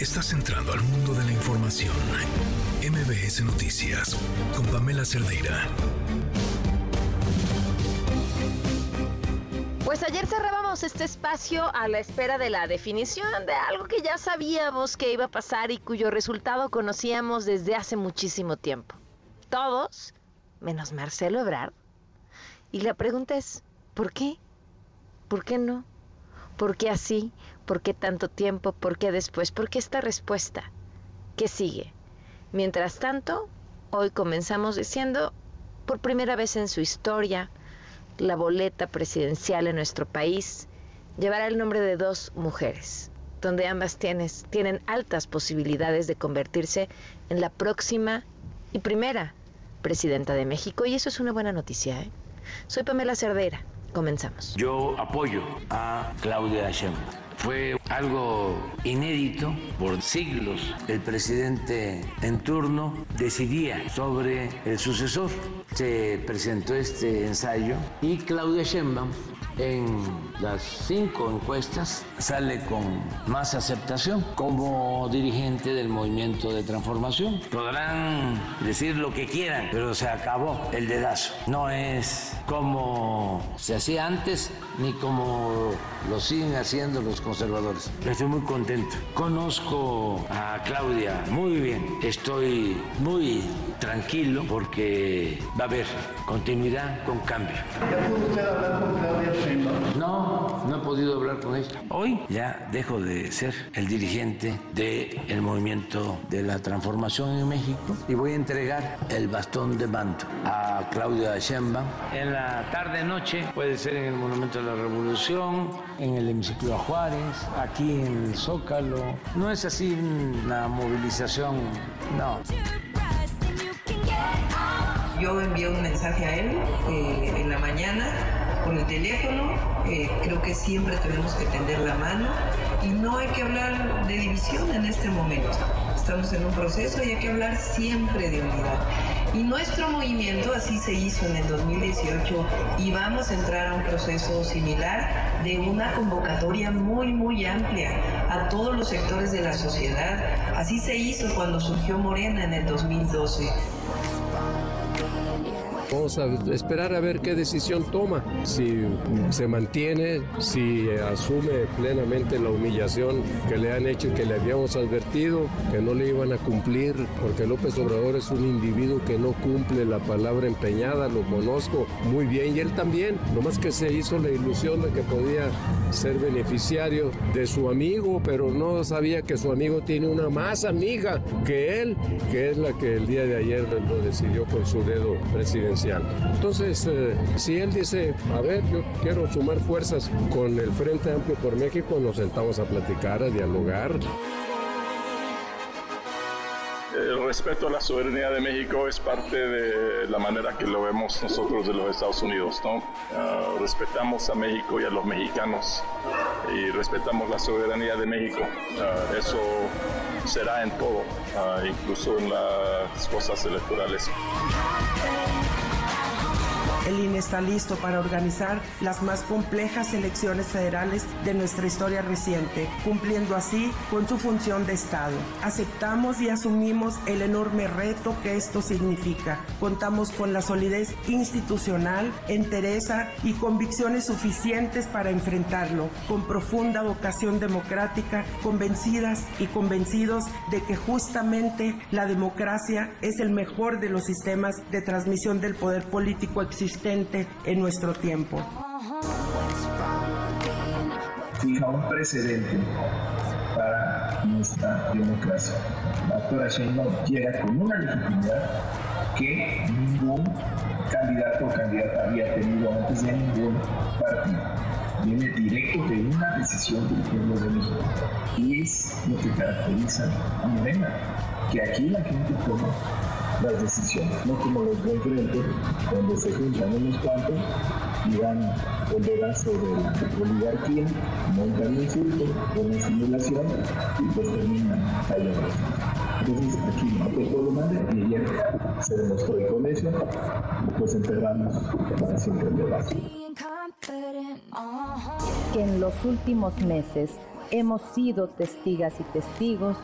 Estás entrando al mundo de la información. MBS Noticias con Pamela Cerdeira. Pues ayer cerrábamos este espacio a la espera de la definición de algo que ya sabíamos que iba a pasar y cuyo resultado conocíamos desde hace muchísimo tiempo. Todos, menos Marcelo Ebrard. Y la pregunta es, ¿por qué? ¿Por qué no? ¿Por qué así? ¿Por qué tanto tiempo? ¿Por qué después? ¿Por qué esta respuesta? ¿Qué sigue? Mientras tanto, hoy comenzamos diciendo, por primera vez en su historia, la boleta presidencial en nuestro país llevará el nombre de dos mujeres, donde ambas tienen altas posibilidades de convertirse en la próxima y primera presidenta de México. Y eso es una buena noticia. ¿eh? Soy Pamela Cerdera. Comenzamos. Yo apoyo a Claudia Sheinbaum fue algo inédito. Por siglos el presidente en turno decidía sobre el sucesor. Se presentó este ensayo y Claudia Sheinbaum en las cinco encuestas sale con más aceptación como dirigente del movimiento de transformación. Podrán decir lo que quieran, pero se acabó el dedazo. No es como se hacía antes ni como lo siguen haciendo los conservadores. Estoy muy contento. Conozco a Claudia muy bien. Estoy muy tranquilo porque va a haber continuidad con cambio. ¿Ya pudo usted hablar con Claudia Sheinbaum? No, no he podido hablar con ella. Hoy ya dejo de ser el dirigente del movimiento de la transformación en México y voy a entregar el bastón de mando a Claudia Sheinbaum. En la tarde-noche puede ser en el Monumento de la Revolución, en el hemiciclo Juárez, aquí en Zócalo. No es así una movilización, no. Yo envié un mensaje a él eh, en la mañana con el teléfono. Eh, creo que siempre tenemos que tender la mano y no hay que hablar de división en este momento. Estamos en un proceso y hay que hablar siempre de unidad. Y nuestro movimiento así se hizo en el 2018 y vamos a entrar a un proceso similar de una convocatoria muy, muy amplia a todos los sectores de la sociedad. Así se hizo cuando surgió Morena en el 2012. Vamos a esperar a ver qué decisión toma, si se mantiene, si asume plenamente la humillación que le han hecho y que le habíamos advertido que no le iban a cumplir, porque López Obrador es un individuo que no cumple la palabra empeñada, lo conozco muy bien y él también, nomás que se hizo la ilusión de que podía ser beneficiario de su amigo, pero no sabía que su amigo tiene una más amiga que él, que es la que el día de ayer lo decidió con su dedo Entonces, eh, si él dice, a ver, yo quiero sumar fuerzas con el Frente Amplio por México, nos sentamos a platicar, a dialogar. El respeto a la soberanía de México es parte de la manera que lo vemos nosotros de los Estados Unidos, ¿no? Uh, respetamos a México y a los mexicanos y respetamos la soberanía de México. Uh, eso será en todo, uh, incluso en las cosas electorales. El INE está listo para organizar las más complejas elecciones federales de nuestra historia reciente, cumpliendo así con su función de Estado. Aceptamos y asumimos el enorme reto que esto significa. Contamos con la solidez institucional, entereza y convicciones suficientes para enfrentarlo, con profunda vocación democrática, convencidas y convencidos de que justamente la democracia es el mejor de los sistemas de transmisión del poder político existente en nuestro tiempo. Fija un precedente para nuestra democracia. La doctora Sheinbaum llega con una legitimidad que ningún candidato o candidata había tenido antes de ningún partido. Viene directo de una decisión del pueblo de México. Y es lo que caracteriza a Morena, que aquí la gente toma las decisiones, no como los de enfrente, donde se juntan unos cuantos y dan el dedazo de oligarquía, montan un circo, una simulación y pues terminan cayendo. Entonces aquí no te puedo mandar y ayer se demostró y con eso pues enterramos para siempre el dedazo. Que en los últimos meses hemos sido testigas y testigos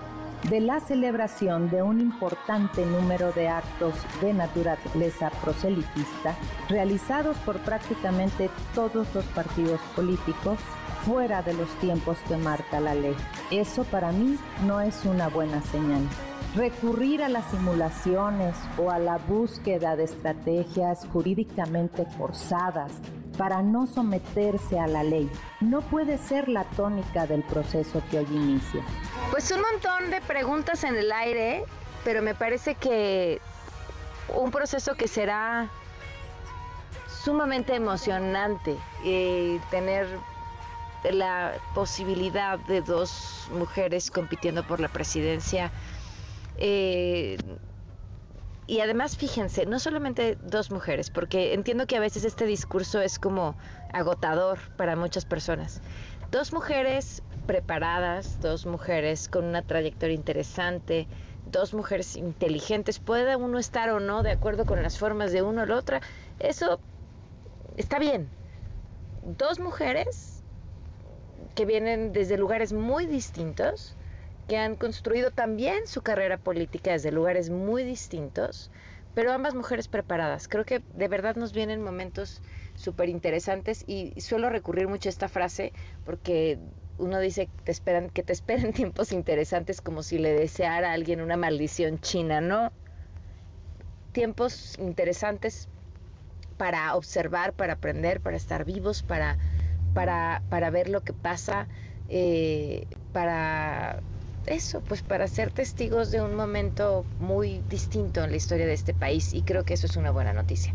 de la celebración de un importante número de actos de naturaleza proselitista realizados por prácticamente todos los partidos políticos fuera de los tiempos que marca la ley. Eso para mí no es una buena señal. Recurrir a las simulaciones o a la búsqueda de estrategias jurídicamente forzadas para no someterse a la ley no puede ser la tónica del proceso que hoy inicia. Pues un montón de preguntas en el aire, pero me parece que un proceso que será sumamente emocionante eh, tener la posibilidad de dos mujeres compitiendo por la presidencia. Eh, y además, fíjense, no solamente dos mujeres, porque entiendo que a veces este discurso es como agotador para muchas personas. Dos mujeres preparadas, dos mujeres con una trayectoria interesante, dos mujeres inteligentes, puede uno estar o no de acuerdo con las formas de uno o la otra, eso está bien. Dos mujeres que vienen desde lugares muy distintos, que han construido también su carrera política desde lugares muy distintos, pero ambas mujeres preparadas. Creo que de verdad nos vienen momentos súper interesantes y suelo recurrir mucho a esta frase porque uno dice esperan, que te esperen tiempos interesantes como si le deseara a alguien una maldición china, ¿no? Tiempos interesantes para observar, para aprender, para estar vivos, para, para, para ver lo que pasa, eh, para eso, pues para ser testigos de un momento muy distinto en la historia de este país y creo que eso es una buena noticia.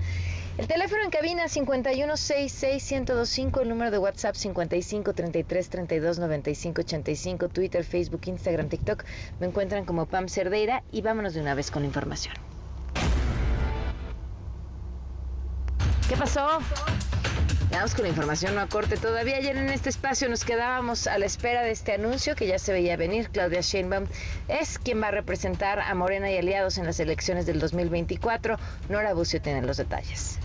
El teléfono en cabina 5166125, el número de WhatsApp 5533329585, Twitter, Facebook, Instagram, TikTok. Me encuentran como Pam Cerdeira y vámonos de una vez con la información. ¿Qué pasó? Vamos con la información no a corte. Todavía ayer en este espacio nos quedábamos a la espera de este anuncio que ya se veía venir. Claudia Sheinbaum es quien va a representar a Morena y aliados en las elecciones del 2024. Nora Bucio tiene los detalles.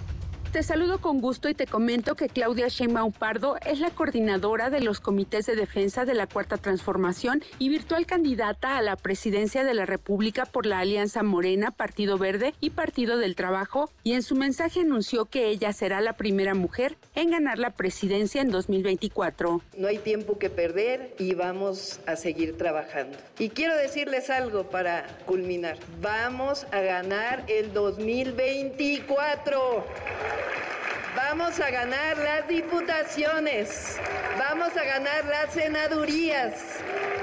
Te saludo con gusto y te comento que Claudia Sheinbaum Pardo es la coordinadora de los comités de defensa de la Cuarta Transformación y virtual candidata a la presidencia de la República por la Alianza Morena, Partido Verde y Partido del Trabajo, y en su mensaje anunció que ella será la primera mujer en ganar la presidencia en 2024. No hay tiempo que perder y vamos a seguir trabajando. Y quiero decirles algo para culminar. Vamos a ganar el 2024. Vamos a ganar las diputaciones, vamos a ganar las senadurías,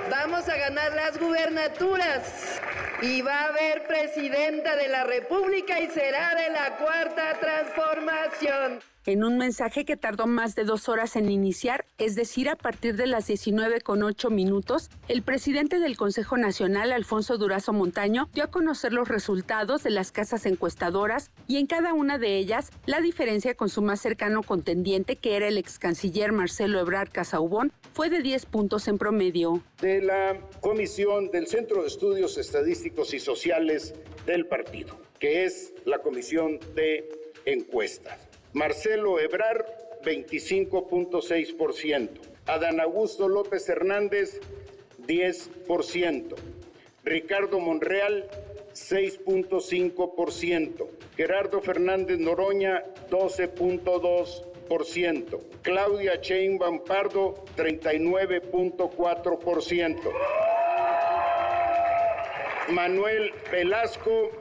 vamos a ganar las gubernaturas. Y va a haber presidenta de la República y será de la cuarta transformación en un mensaje que tardó más de dos horas en iniciar, es decir, a partir de las 19 con 8 minutos, el presidente del Consejo Nacional, Alfonso Durazo Montaño, dio a conocer los resultados de las casas encuestadoras y en cada una de ellas la diferencia con su más cercano contendiente, que era el ex canciller Marcelo Ebrard Casaubón, fue de 10 puntos en promedio. De la Comisión del Centro de Estudios Estadísticos y Sociales del partido, que es la Comisión de Encuestas. Marcelo Ebrar, 25.6%. Adán Augusto López Hernández, 10%. Ricardo Monreal, 6.5%. Gerardo Fernández Noroña, 12.2%. Claudia Chain Pardo, 39.4%. Manuel Velasco,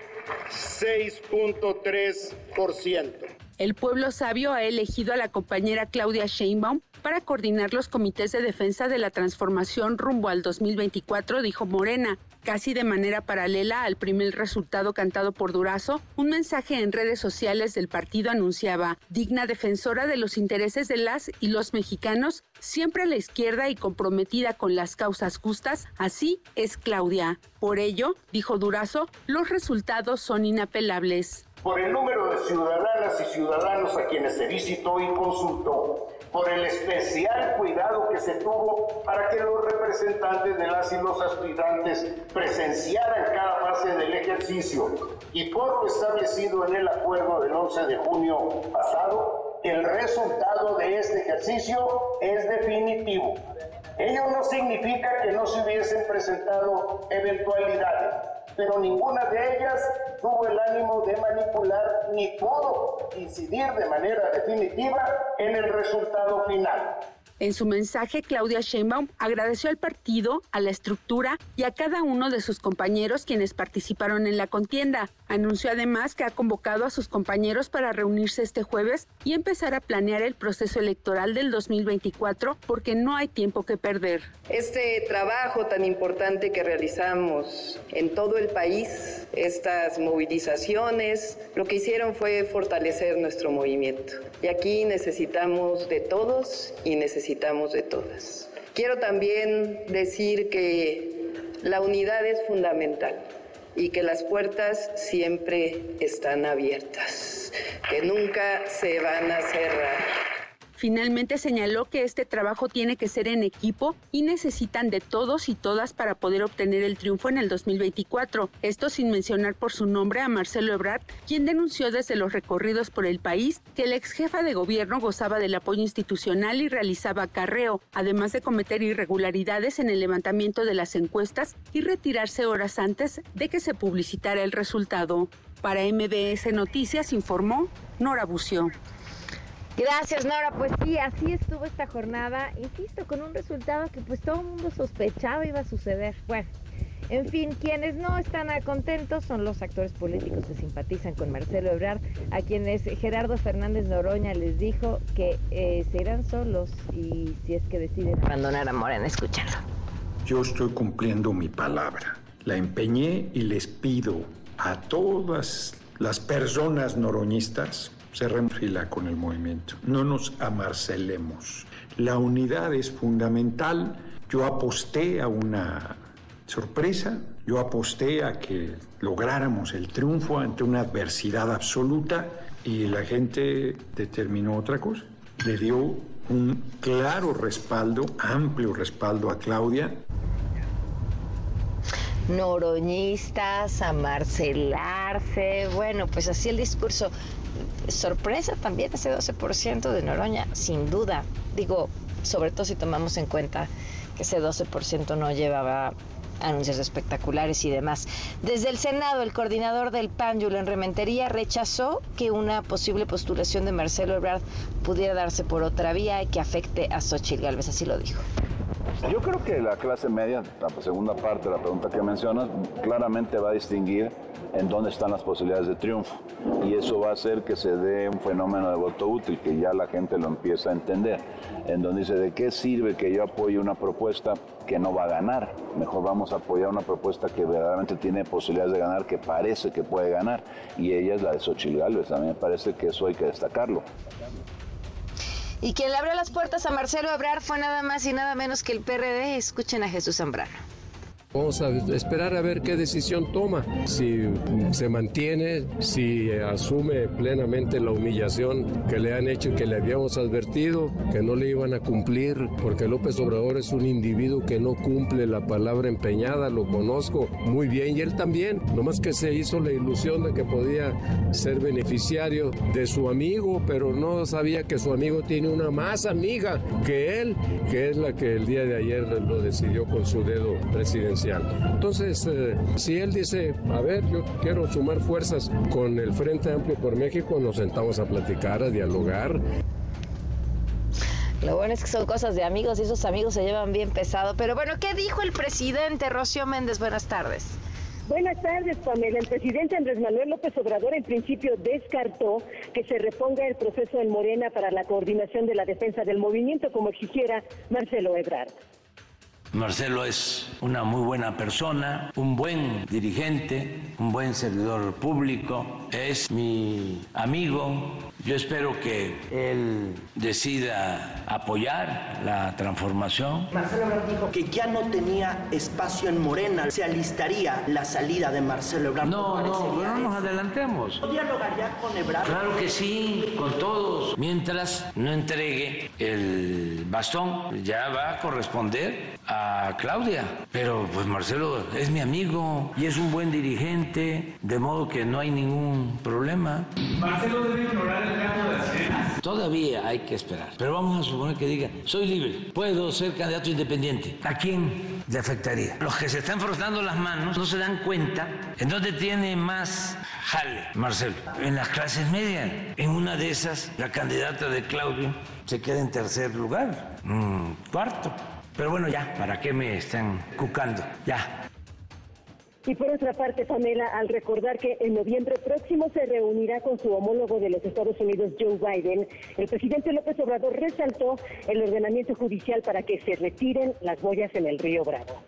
6.3%. El pueblo sabio ha elegido a la compañera Claudia Sheinbaum para coordinar los comités de defensa de la transformación rumbo al 2024, dijo Morena. Casi de manera paralela al primer resultado cantado por Durazo, un mensaje en redes sociales del partido anunciaba, digna defensora de los intereses de las y los mexicanos, siempre a la izquierda y comprometida con las causas justas, así es Claudia. Por ello, dijo Durazo, los resultados son inapelables por el número de ciudadanas y ciudadanos a quienes se visitó y consultó, por el especial cuidado que se tuvo para que los representantes de las y los aspirantes presenciaran cada fase del ejercicio y por lo establecido en el acuerdo del 11 de junio pasado, el resultado de este ejercicio es definitivo. Ello no significa que no se hubiesen presentado eventualidades, pero ninguna de ellas tuvo el ánimo de manipular ni pudo incidir de manera definitiva en el resultado final. En su mensaje, Claudia Sheinbaum agradeció al partido, a la estructura y a cada uno de sus compañeros quienes participaron en la contienda. Anunció además que ha convocado a sus compañeros para reunirse este jueves y empezar a planear el proceso electoral del 2024 porque no hay tiempo que perder. Este trabajo tan importante que realizamos en todo el país, estas movilizaciones, lo que hicieron fue fortalecer nuestro movimiento. Y aquí necesitamos de todos y necesitamos de todas. Quiero también decir que la unidad es fundamental y que las puertas siempre están abiertas, que nunca se van a cerrar. Finalmente señaló que este trabajo tiene que ser en equipo y necesitan de todos y todas para poder obtener el triunfo en el 2024. Esto sin mencionar por su nombre a Marcelo Ebrard, quien denunció desde los recorridos por el país que la ex jefa de gobierno gozaba del apoyo institucional y realizaba carreo, además de cometer irregularidades en el levantamiento de las encuestas y retirarse horas antes de que se publicitara el resultado. Para MBS Noticias informó Nora Bucio. Gracias, Nora. Pues sí, así estuvo esta jornada. Insisto, con un resultado que pues todo el mundo sospechaba iba a suceder. Bueno, en fin, quienes no están contentos son los actores políticos que simpatizan con Marcelo Ebrard, a quienes Gerardo Fernández Noroña les dijo que eh, se irán solos y si es que deciden abandonar a Morena, escúchalo. Yo estoy cumpliendo mi palabra. La empeñé y les pido a todas las personas noroñistas se refila con el movimiento. No nos amarcelemos. La unidad es fundamental. Yo aposté a una sorpresa, yo aposté a que lográramos el triunfo ante una adversidad absoluta y la gente determinó otra cosa. Le dio un claro respaldo, amplio respaldo a Claudia noroñistas, a marcelarse, bueno, pues así el discurso sorpresa también ese 12% de Noroña, sin duda. Digo, sobre todo si tomamos en cuenta que ese 12% no llevaba anuncios espectaculares y demás. Desde el Senado, el coordinador del PAN, en Rementería, rechazó que una posible postulación de Marcelo Ebrard pudiera darse por otra vía y que afecte a Xochitl Gálvez, así lo dijo. Yo creo que la clase media, la segunda parte de la pregunta que mencionas, claramente va a distinguir en dónde están las posibilidades de triunfo. Y eso va a hacer que se dé un fenómeno de voto útil, que ya la gente lo empieza a entender, en donde dice, ¿de qué sirve que yo apoye una propuesta que no va a ganar? Mejor vamos a apoyar una propuesta que verdaderamente tiene posibilidades de ganar, que parece que puede ganar, y ella es la de Xochitl Gálvez. A mí me parece que eso hay que destacarlo. Y quien le abrió las puertas a Marcelo Ebrard fue nada más y nada menos que el PRD. Escuchen a Jesús Zambrano. Vamos a esperar a ver qué decisión toma, si se mantiene, si asume plenamente la humillación que le han hecho y que le habíamos advertido que no le iban a cumplir, porque López Obrador es un individuo que no cumple la palabra empeñada, lo conozco muy bien y él también, nomás que se hizo la ilusión de que podía ser beneficiario de su amigo, pero no sabía que su amigo tiene una más amiga que él, que es la que el día de ayer lo decidió con su dedo presidencial. Entonces, eh, si él dice, a ver, yo quiero sumar fuerzas con el Frente Amplio por México, nos sentamos a platicar, a dialogar. Lo bueno es que son cosas de amigos y esos amigos se llevan bien pesado. Pero bueno, ¿qué dijo el presidente Rocío Méndez? Buenas tardes. Buenas tardes, Pamela. El presidente Andrés Manuel López Obrador en principio descartó que se reponga el proceso en Morena para la coordinación de la defensa del movimiento como exigiera Marcelo Ebrard. Marcelo es una muy buena persona, un buen dirigente, un buen servidor público, es mi amigo. Yo espero que él decida apoyar la transformación. Marcelo Ebrard dijo que ya no tenía espacio en Morena, se alistaría la salida de Marcelo Ebrard. No, no, no nos adelantemos. ¿No dialogaría con Ebrard? Claro que sí, con todos. Mientras no entregue el bastón, ya va a corresponder a Claudia. Pero pues Marcelo es mi amigo y es un buen dirigente, de modo que no hay ningún problema. Marcelo debe ignorar el Todavía hay que esperar. Pero vamos a suponer que diga, soy libre, puedo ser candidato independiente. ¿A quién le afectaría? Los que se están frotando las manos no se dan cuenta en dónde tiene más jale, Marcelo. En las clases medias. En una de esas, la candidata de Claudio se queda en tercer lugar, cuarto. Pero bueno, ya, ¿para qué me están cucando? Ya, y por otra parte, Pamela, al recordar que en noviembre próximo se reunirá con su homólogo de los Estados Unidos, Joe Biden, el presidente López Obrador resaltó el ordenamiento judicial para que se retiren las boyas en el río Bravo.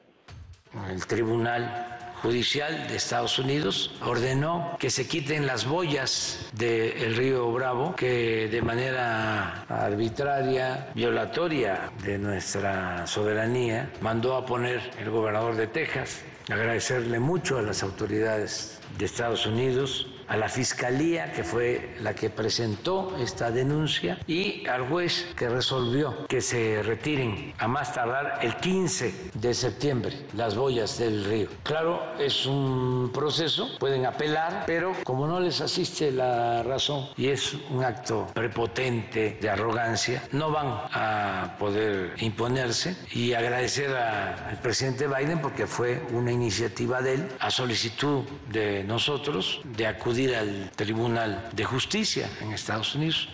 El tribunal Judicial de Estados Unidos ordenó que se quiten las boyas del río Bravo, que de manera arbitraria, violatoria de nuestra soberanía, mandó a poner el gobernador de Texas. Agradecerle mucho a las autoridades de Estados Unidos a la fiscalía, que fue la que presentó esta denuncia, y al juez que resolvió que se retiren a más tardar el 15 de septiembre las boyas del río. Claro, es un proceso, pueden apelar, pero como no les asiste la razón y es un acto prepotente de arrogancia, no van a poder imponerse y agradecer al presidente Biden porque fue una iniciativa de él a solicitud de nosotros de acudir al Tribunal de Justicia en Estados Unidos.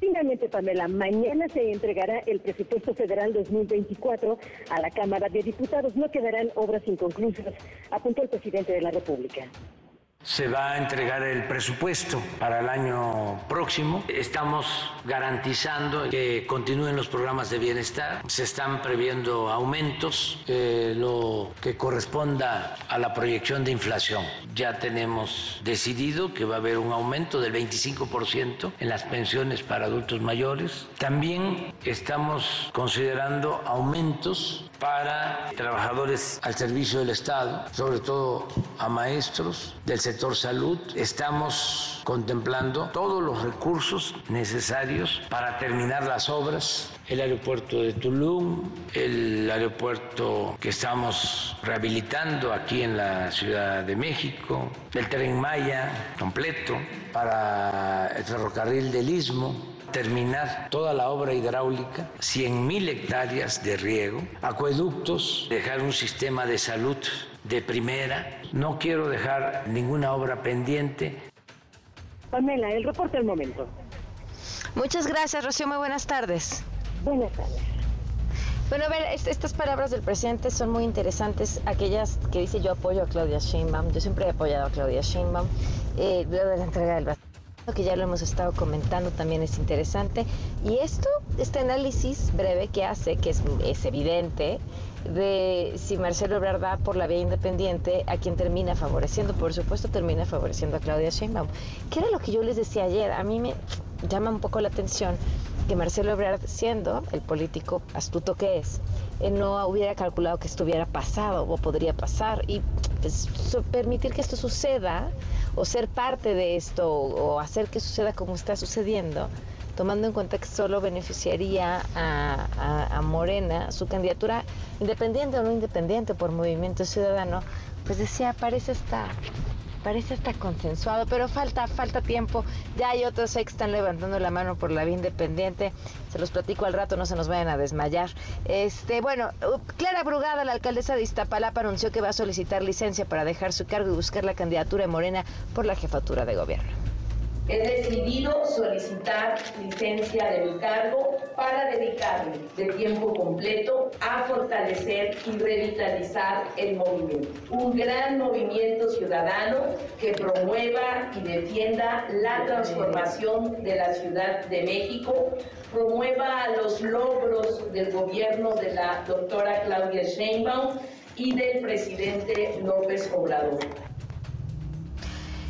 Finalmente, Pamela, mañana se entregará el presupuesto federal 2024 a la Cámara de Diputados. No quedarán obras inconclusas, apuntó el presidente de la República se va a entregar el presupuesto para el año próximo. Estamos garantizando que continúen los programas de bienestar. Se están previendo aumentos, eh, lo que corresponda a la proyección de inflación. Ya tenemos decidido que va a haber un aumento del 25% en las pensiones para adultos mayores. También estamos considerando aumentos para trabajadores al servicio del Estado, sobre todo a maestros del sector salud. Estamos contemplando todos los recursos necesarios para terminar las obras. El aeropuerto de Tulum, el aeropuerto que estamos rehabilitando aquí en la Ciudad de México, el tren Maya completo para el ferrocarril del Istmo, terminar toda la obra hidráulica, 100.000 hectáreas de riego, acueductos, dejar un sistema de salud de primera. No quiero dejar ninguna obra pendiente. Pamela, el reporte del momento. Muchas gracias, Rocío. Muy buenas tardes. Buenas tardes. Bueno, a ver, estas palabras del presidente son muy interesantes, aquellas que dice yo apoyo a Claudia Sheinbaum, yo siempre he apoyado a Claudia Sheinbaum, eh, de la entrega del que ya lo hemos estado comentando también es interesante. Y esto, este análisis breve que hace, que es, es evidente, de si Marcelo Ebrard va por la vía independiente, a quien termina favoreciendo, por supuesto termina favoreciendo a Claudia Sheinbaum. ¿Qué era lo que yo les decía ayer? A mí me llama un poco la atención que Marcelo Ebrard, siendo el político astuto que es, eh, no hubiera calculado que esto hubiera pasado o podría pasar y pues, permitir que esto suceda o ser parte de esto o hacer que suceda como está sucediendo, tomando en cuenta que solo beneficiaría a, Morena, su candidatura, independiente o no independiente por Movimiento Ciudadano, pues decía, parece estar parece estar consensuado, pero falta, falta tiempo. Ya hay otros que están levantando la mano por la vía independiente. Se los platico al rato, no se nos vayan a desmayar. Este, bueno, Clara Brugada, la alcaldesa de Iztapalapa, anunció que va a solicitar licencia para dejar su cargo y buscar la candidatura de Morena por la jefatura de gobierno. He decidido solicitar licencia de mi cargo para dedicarme de tiempo completo a fortalecer y revitalizar el movimiento. Un gran movimiento ciudadano que promueva y defienda la transformación de la Ciudad de México, promueva los logros del gobierno de la doctora Claudia Sheinbaum y del presidente López Obrador.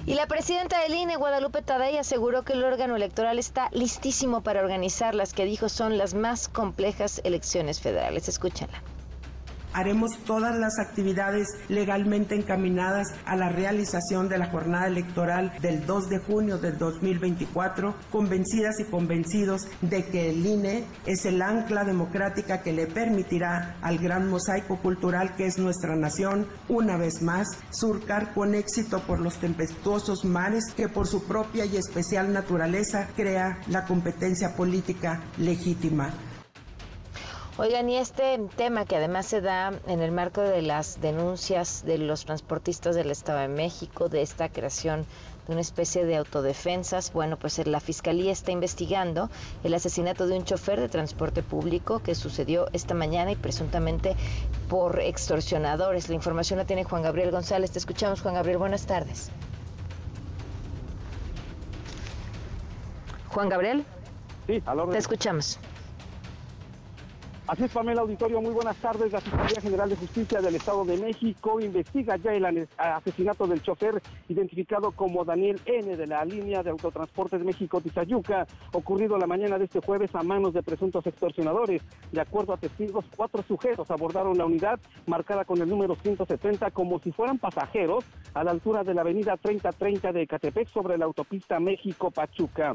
Y la presidenta del INE, Guadalupe Tadei, aseguró que el órgano electoral está listísimo para organizar las que dijo son las más complejas elecciones federales. Escúchenla haremos todas las actividades legalmente encaminadas a la realización de la jornada electoral del 2 de junio del 2024, convencidas y convencidos de que el INE es el ancla democrática que le permitirá al gran mosaico cultural que es nuestra nación, una vez más, surcar con éxito por los tempestuosos mares que por su propia y especial naturaleza crea la competencia política legítima. Oigan, y este tema que además se da en el marco de las denuncias de los transportistas del Estado de México, de esta creación de una especie de autodefensas, bueno, pues la Fiscalía está investigando el asesinato de un chofer de transporte público que sucedió esta mañana y presuntamente por extorsionadores. La información la tiene Juan Gabriel González. Te escuchamos, Juan Gabriel. Buenas tardes. Juan Gabriel. Sí, Te escuchamos. Así es, Pamela Auditorio, muy buenas tardes. La Fiscalía General de Justicia del Estado de México investiga ya el asesinato del chofer identificado como Daniel N. de la línea de autotransporte de México-Tizayuca, ocurrido la mañana de este jueves a manos de presuntos extorsionadores. De acuerdo a testigos, cuatro sujetos abordaron la unidad marcada con el número 170 como si fueran pasajeros a la altura de la avenida 3030 de Catepec sobre la autopista México-Pachuca.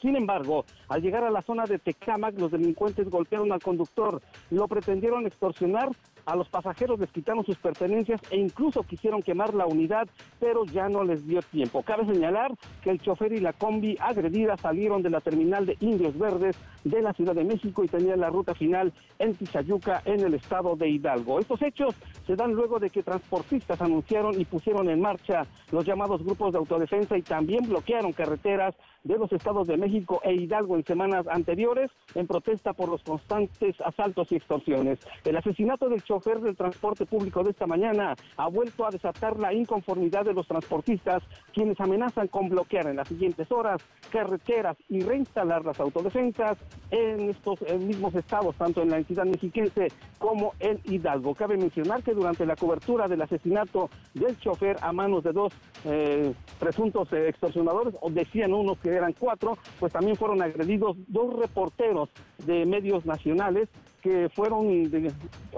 Sin embargo, al llegar a la zona de Tecámac, los delincuentes golpearon al conductor, lo pretendieron extorsionar, a los pasajeros les quitaron sus pertenencias e incluso quisieron quemar la unidad, pero ya no les dio tiempo. Cabe señalar que el chofer y la combi agredida salieron de la terminal de Indios Verdes de la Ciudad de México y tenían la ruta final en Tizayuca, en el estado de Hidalgo. Estos hechos se dan luego de que transportistas anunciaron y pusieron en marcha los llamados grupos de autodefensa y también bloquearon carreteras de los estados de México e Hidalgo en semanas anteriores en protesta por los constantes asaltos y extorsiones. El asesinato del del transporte público de esta mañana ha vuelto a desatar la inconformidad de los transportistas, quienes amenazan con bloquear en las siguientes horas carreteras y reinstalar las autodefensas en estos mismos estados, tanto en la entidad mexiquense como en Hidalgo. Cabe mencionar que durante la cobertura del asesinato del chofer a manos de dos eh, presuntos extorsionadores, o decían unos que eran cuatro, pues también fueron agredidos dos reporteros de medios nacionales que fueron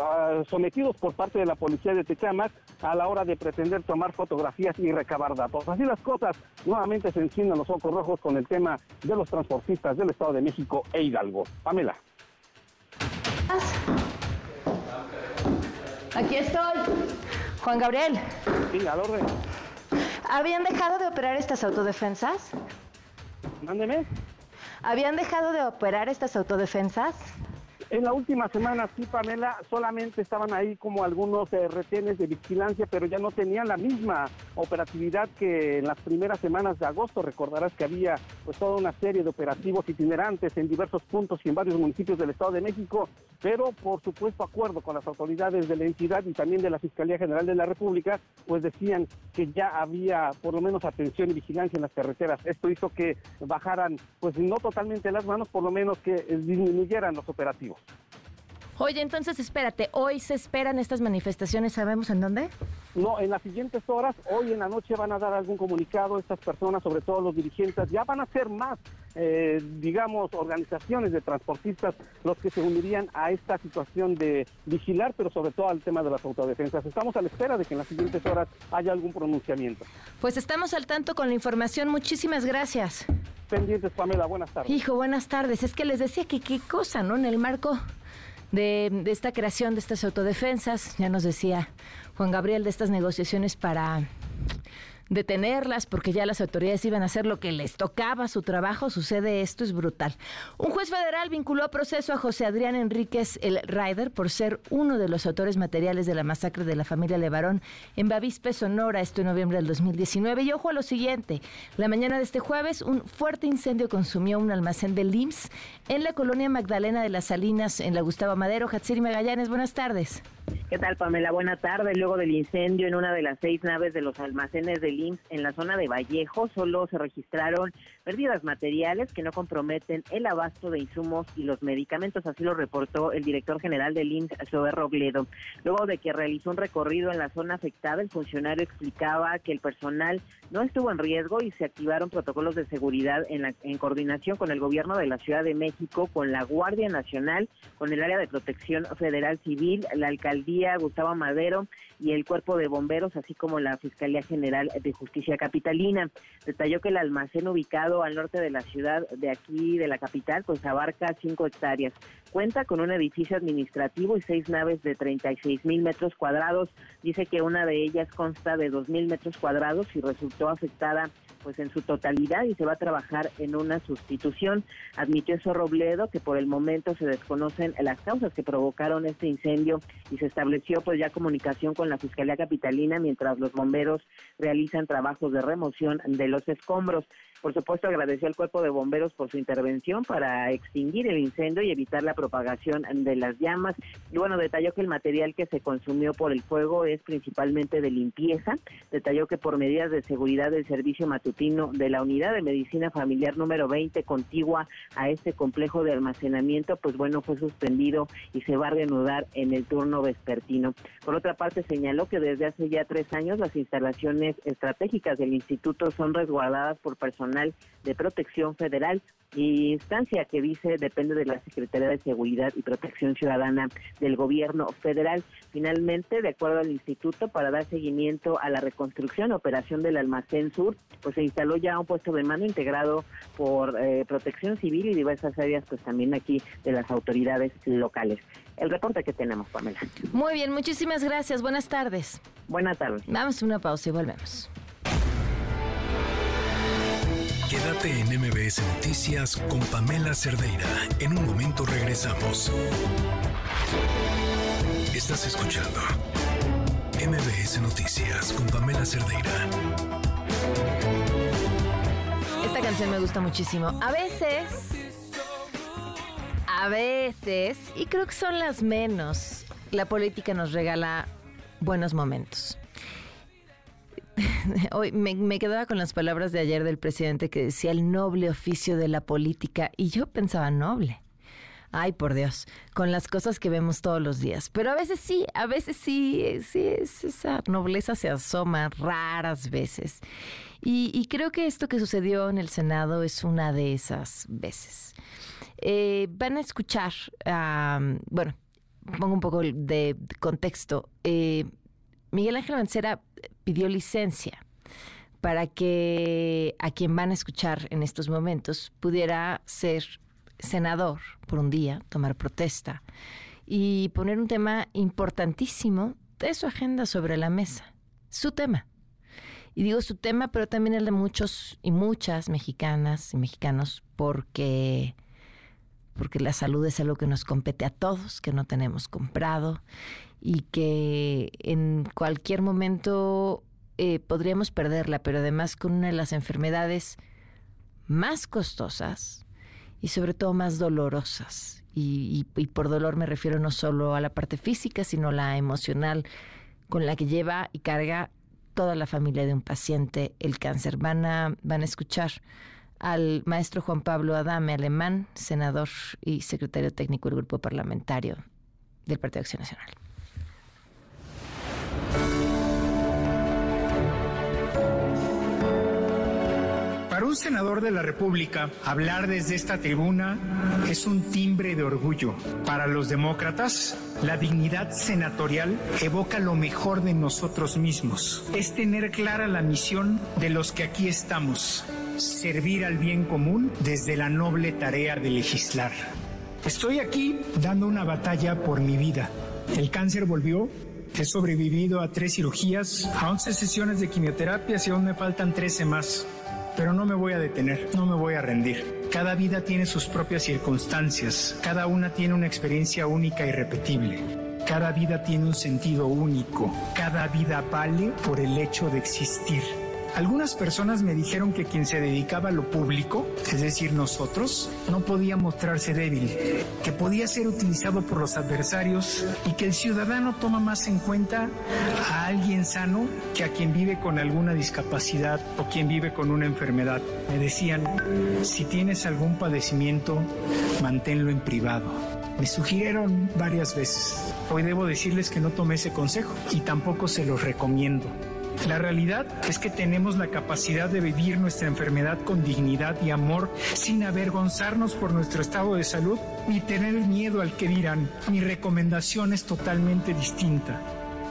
ah, sometidos por parte de la policía de Tecamac a la hora de pretender tomar fotografías y recabar datos. Así las cosas, nuevamente se encienden los ojos rojos con el tema de los transportistas del Estado de México e Hidalgo. Pamela. Aquí estoy. Juan Gabriel. Sí, al orden. ¿Habían dejado de operar estas autodefensas? Mándeme. ¿Habían dejado de operar estas autodefensas? En la última semana, sí, Pamela, solamente estaban ahí como algunos eh, retenes de vigilancia, pero ya no tenían la misma operatividad que en las primeras semanas de agosto. Recordarás que había pues toda una serie de operativos itinerantes en diversos puntos y en varios municipios del Estado de México, pero por supuesto acuerdo con las autoridades de la entidad y también de la Fiscalía General de la República, pues decían que ya había por lo menos atención y vigilancia en las carreteras. Esto hizo que bajaran, pues no totalmente las manos, por lo menos que disminuyeran los operativos. Oye, entonces espérate, hoy se esperan estas manifestaciones, ¿sabemos en dónde? No, en las siguientes horas, hoy en la noche van a dar algún comunicado estas personas, sobre todo los dirigentes, ya van a ser más, eh, digamos, organizaciones de transportistas los que se unirían a esta situación de vigilar, pero sobre todo al tema de las autodefensas. Estamos a la espera de que en las siguientes horas haya algún pronunciamiento. Pues estamos al tanto con la información, muchísimas gracias. Pendientes, Pamela, buenas tardes. Hijo, buenas tardes. Es que les decía que qué cosa, ¿no? En el marco de, esta creación de estas autodefensas, ya nos decía Juan Gabriel, de estas negociaciones para detenerlas porque ya las autoridades iban a hacer lo que les tocaba su trabajo, sucede esto, es brutal. Un juez federal vinculó a proceso a José Adrián Enríquez el Rider por ser uno de los autores materiales de la masacre de la familia Levarón en Bavispe, Sonora, esto en noviembre del 2019. Y ojo a lo siguiente, la mañana de este jueves un fuerte incendio consumió un almacén de LIMS en la colonia Magdalena de las Salinas, en la Gustavo Madero. Hatsiri Magallanes, buenas tardes. ¿Qué tal, Pamela? Buena tarde. Luego del incendio en una de las seis naves de los almacenes del en la zona de Vallejo, solo se registraron pérdidas materiales que no comprometen el abasto de insumos y los medicamentos. Así lo reportó el director general del IMSS, Zoe Robledo. Luego de que realizó un recorrido en la zona afectada, el funcionario explicaba que el personal no estuvo en riesgo y se activaron protocolos de seguridad en, en coordinación con el gobierno de la Ciudad de México, con la Guardia Nacional, con el área de protección federal civil, la alcaldía al Día, Gustavo Madero y el Cuerpo de Bomberos, así como la Fiscalía General de Justicia Capitalina. Detalló que el almacén ubicado al norte de la ciudad de aquí, de la capital, pues abarca cinco hectáreas. Cuenta con un edificio administrativo y seis naves de 36 mil metros cuadrados. Dice que una de ellas consta de dos mil metros cuadrados y resultó afectada pues en su totalidad y se va a trabajar en una sustitución. Admitió eso Robledo que por el momento se desconocen las causas que provocaron este incendio y se estableció pues ya comunicación con la Fiscalía Capitalina mientras los bomberos realizan trabajos de remoción de los escombros. Por supuesto, agradeció al cuerpo de bomberos por su intervención para extinguir el incendio y evitar la propagación de las llamas. Y bueno, detalló que el material que se consumió por el fuego es principalmente de limpieza. Detalló que por medidas de seguridad del servicio matutino de la unidad de medicina familiar número 20 contigua a este complejo de almacenamiento, pues bueno, fue suspendido y se va a reanudar en el turno vespertino. Por otra parte, señaló que desde hace ya tres años las instalaciones estratégicas del instituto son resguardadas por personal de Protección Federal, instancia que dice depende de la Secretaría de Seguridad y Protección Ciudadana del Gobierno Federal. Finalmente, de acuerdo al instituto, para dar seguimiento a la reconstrucción operación del almacén sur, pues se instaló ya un puesto de mando integrado por eh, Protección Civil y diversas áreas, pues también aquí de las autoridades locales. El reporte que tenemos, Pamela. Muy bien, muchísimas gracias. Buenas tardes. Buenas tardes. Damos una pausa y volvemos. Quédate en MBS Noticias con Pamela Cerdeira. En un momento regresamos. Estás escuchando MBS Noticias con Pamela Cerdeira. Esta canción me gusta muchísimo. A veces, a veces, y creo que son las menos, la política nos regala buenos momentos. Hoy me, quedaba con las palabras de ayer del presidente que decía el noble oficio de la política y yo pensaba noble. Ay, por Dios, con las cosas que vemos todos los días. Pero a veces sí, a veces sí, sí, esa nobleza se asoma raras veces. Y, creo que esto que sucedió en el Senado es una de esas veces. Eh, van a escuchar, bueno, pongo un poco de contexto. Eh, Miguel Ángel Mancera pidió licencia para que a quien van a escuchar en estos momentos pudiera ser senador por un día, tomar protesta y poner un tema importantísimo de su agenda sobre la mesa, su tema. Y digo su tema, pero también el de muchos y muchas mexicanas y mexicanos, porque, porque la salud es algo que nos compete a todos, que no tenemos comprado y que en cualquier momento eh, podríamos perderla, pero además con una de las enfermedades más costosas y sobre todo más dolorosas. Y, por dolor me refiero no solo a la parte física, sino la emocional con la que lleva y carga toda la familia de un paciente el cáncer. Van a, van a escuchar al maestro Juan Pablo Adame Alemán, senador y secretario técnico del Grupo Parlamentario del Partido Acción Nacional. Para un senador de la República, hablar desde esta tribuna es un timbre de orgullo. Para los demócratas, la dignidad senatorial evoca lo mejor de nosotros mismos. Es tener clara la misión de los que aquí estamos, servir al bien común desde la noble tarea de legislar. Estoy aquí dando una batalla por mi vida. El cáncer volvió He sobrevivido a tres cirugías, a 11 sesiones de quimioterapia y aún me faltan 13 más. Pero no me voy a detener, no me voy a rendir. Cada vida tiene sus propias circunstancias, cada una tiene una experiencia única y repetible. Cada vida tiene un sentido único, cada vida vale por el hecho de existir. Algunas personas me dijeron que quien se dedicaba a lo público, es decir, nosotros, no podía mostrarse débil, que podía ser utilizado por los adversarios y que el ciudadano toma más en cuenta a alguien sano que a quien vive con alguna discapacidad o quien vive con una enfermedad. Me decían, si tienes algún padecimiento, manténlo en privado. Me sugirieron varias veces. Hoy debo decirles que no tomé ese consejo y tampoco se los recomiendo. La realidad es que tenemos la capacidad de vivir nuestra enfermedad con dignidad y amor sin avergonzarnos por nuestro estado de salud ni tener miedo al que dirán. Mi recomendación es totalmente distinta.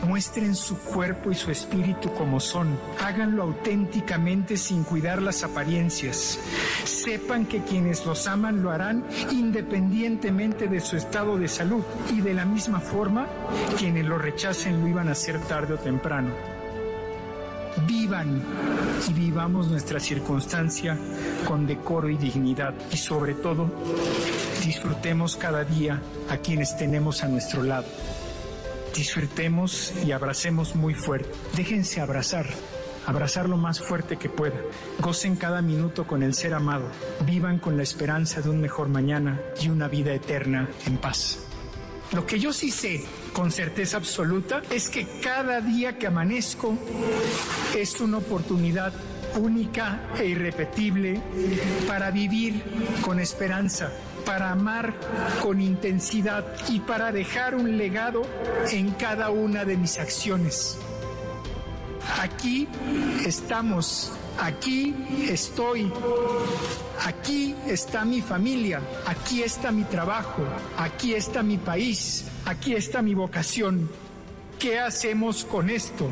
Muestren su cuerpo y su espíritu como son. Háganlo auténticamente sin cuidar las apariencias. Sepan que quienes los aman lo harán independientemente de su estado de salud y de la misma forma quienes lo rechacen lo iban a hacer tarde o temprano. Vivan y vivamos nuestra circunstancia con decoro y dignidad y sobre todo disfrutemos cada día a quienes tenemos a nuestro lado. Disfrutemos y abracemos muy fuerte. Déjense abrazar, abrazar lo más fuerte que pueda. Gocen cada minuto con el ser amado. Vivan con la esperanza de un mejor mañana y una vida eterna en paz. Lo que yo sí sé con certeza absoluta es que cada día que amanezco es una oportunidad única e irrepetible para vivir con esperanza, para amar con intensidad y para dejar un legado en cada una de mis acciones. Aquí estamos, aquí estoy, aquí está mi familia, aquí está mi trabajo, aquí está mi país, aquí está mi vocación. ¿Qué hacemos con esto?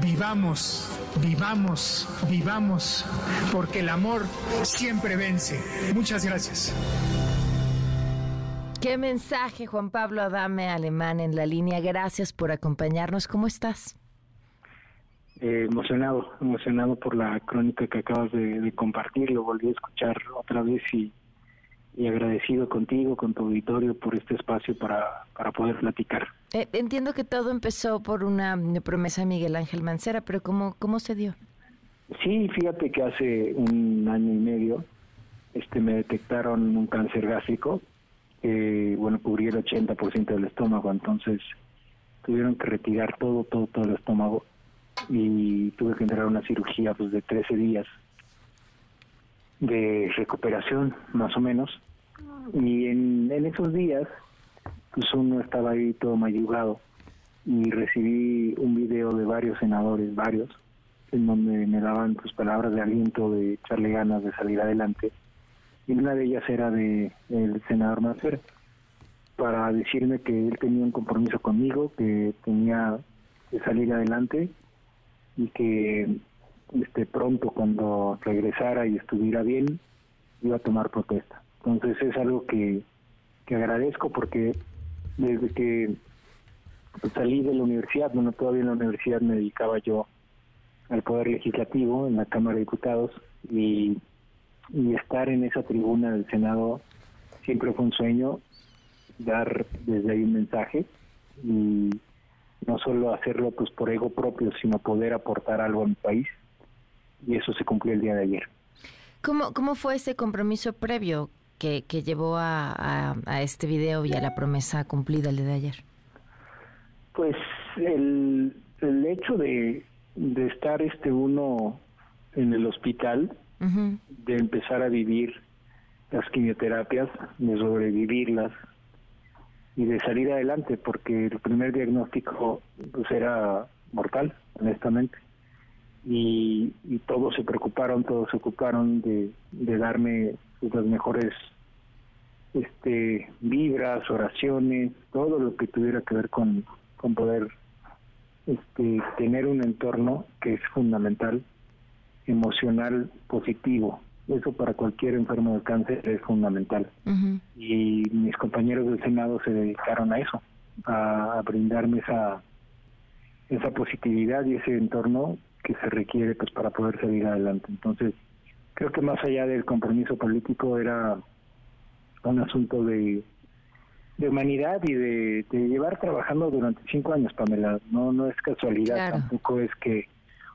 Vivamos, vivamos, vivamos, porque el amor siempre vence. Muchas gracias. Qué mensaje, Juan Pablo Adame, alemán en la línea. Gracias por acompañarnos. ¿Cómo estás? Eh, emocionado, emocionado por la crónica que acabas de, compartir. Lo volví a escuchar otra vez y, agradecido contigo, con tu auditorio, por este espacio para, para poder platicar. Eh, entiendo que todo empezó por una promesa de Miguel Ángel Mancera, pero ¿cómo, cómo se dio? Sí, fíjate que hace un año y medio este me detectaron un cáncer gástrico, que bueno, cubría el 80% del estómago, entonces tuvieron que retirar todo, todo, todo el estómago y tuve que entrar a una cirugía pues de 13 días de recuperación, más o menos. Y en, esos días pues uno estaba ahí todo mayugado y recibí un video de varios senadores, varios, en donde me daban sus palabras de aliento, de echarle ganas de salir adelante. Y una de ellas era de el senador Macer, para decirme que él tenía un compromiso conmigo, que tenía que salir adelante y que este pronto cuando regresara y estuviera bien iba a tomar protesta. Entonces es algo que, que agradezco porque desde que salí de la universidad, bueno, todavía en la universidad me dedicaba yo al Poder Legislativo en la Cámara de Diputados y, y estar en esa tribuna del Senado siempre fue un sueño, dar desde ahí un mensaje y no solo hacerlo pues por ego propio, sino poder aportar algo a mi país y eso se cumplió el día de ayer. ¿Cómo, cómo fue ese compromiso previo? que, llevó a, este video y a la promesa cumplida el de ayer? Pues el, el hecho de, de estar este uno en el hospital, de empezar a vivir las quimioterapias, de sobrevivirlas y de salir adelante, porque el primer diagnóstico pues era mortal, honestamente. Y, todos se preocuparon, todos se ocuparon de, darme las mejores este vibras, oraciones, todo lo que tuviera que ver con, con poder este, tener un entorno que es fundamental, emocional, positivo. Eso para cualquier enfermo de cáncer es fundamental. Y mis compañeros del Senado se dedicaron a eso, a, a, brindarme esa, esa positividad y ese entorno que se requiere pues para poder salir adelante. Entonces, creo que más allá del compromiso político era un asunto de, de humanidad y de, llevar trabajando durante cinco años, Pamela. No, no es casualidad, tampoco es que,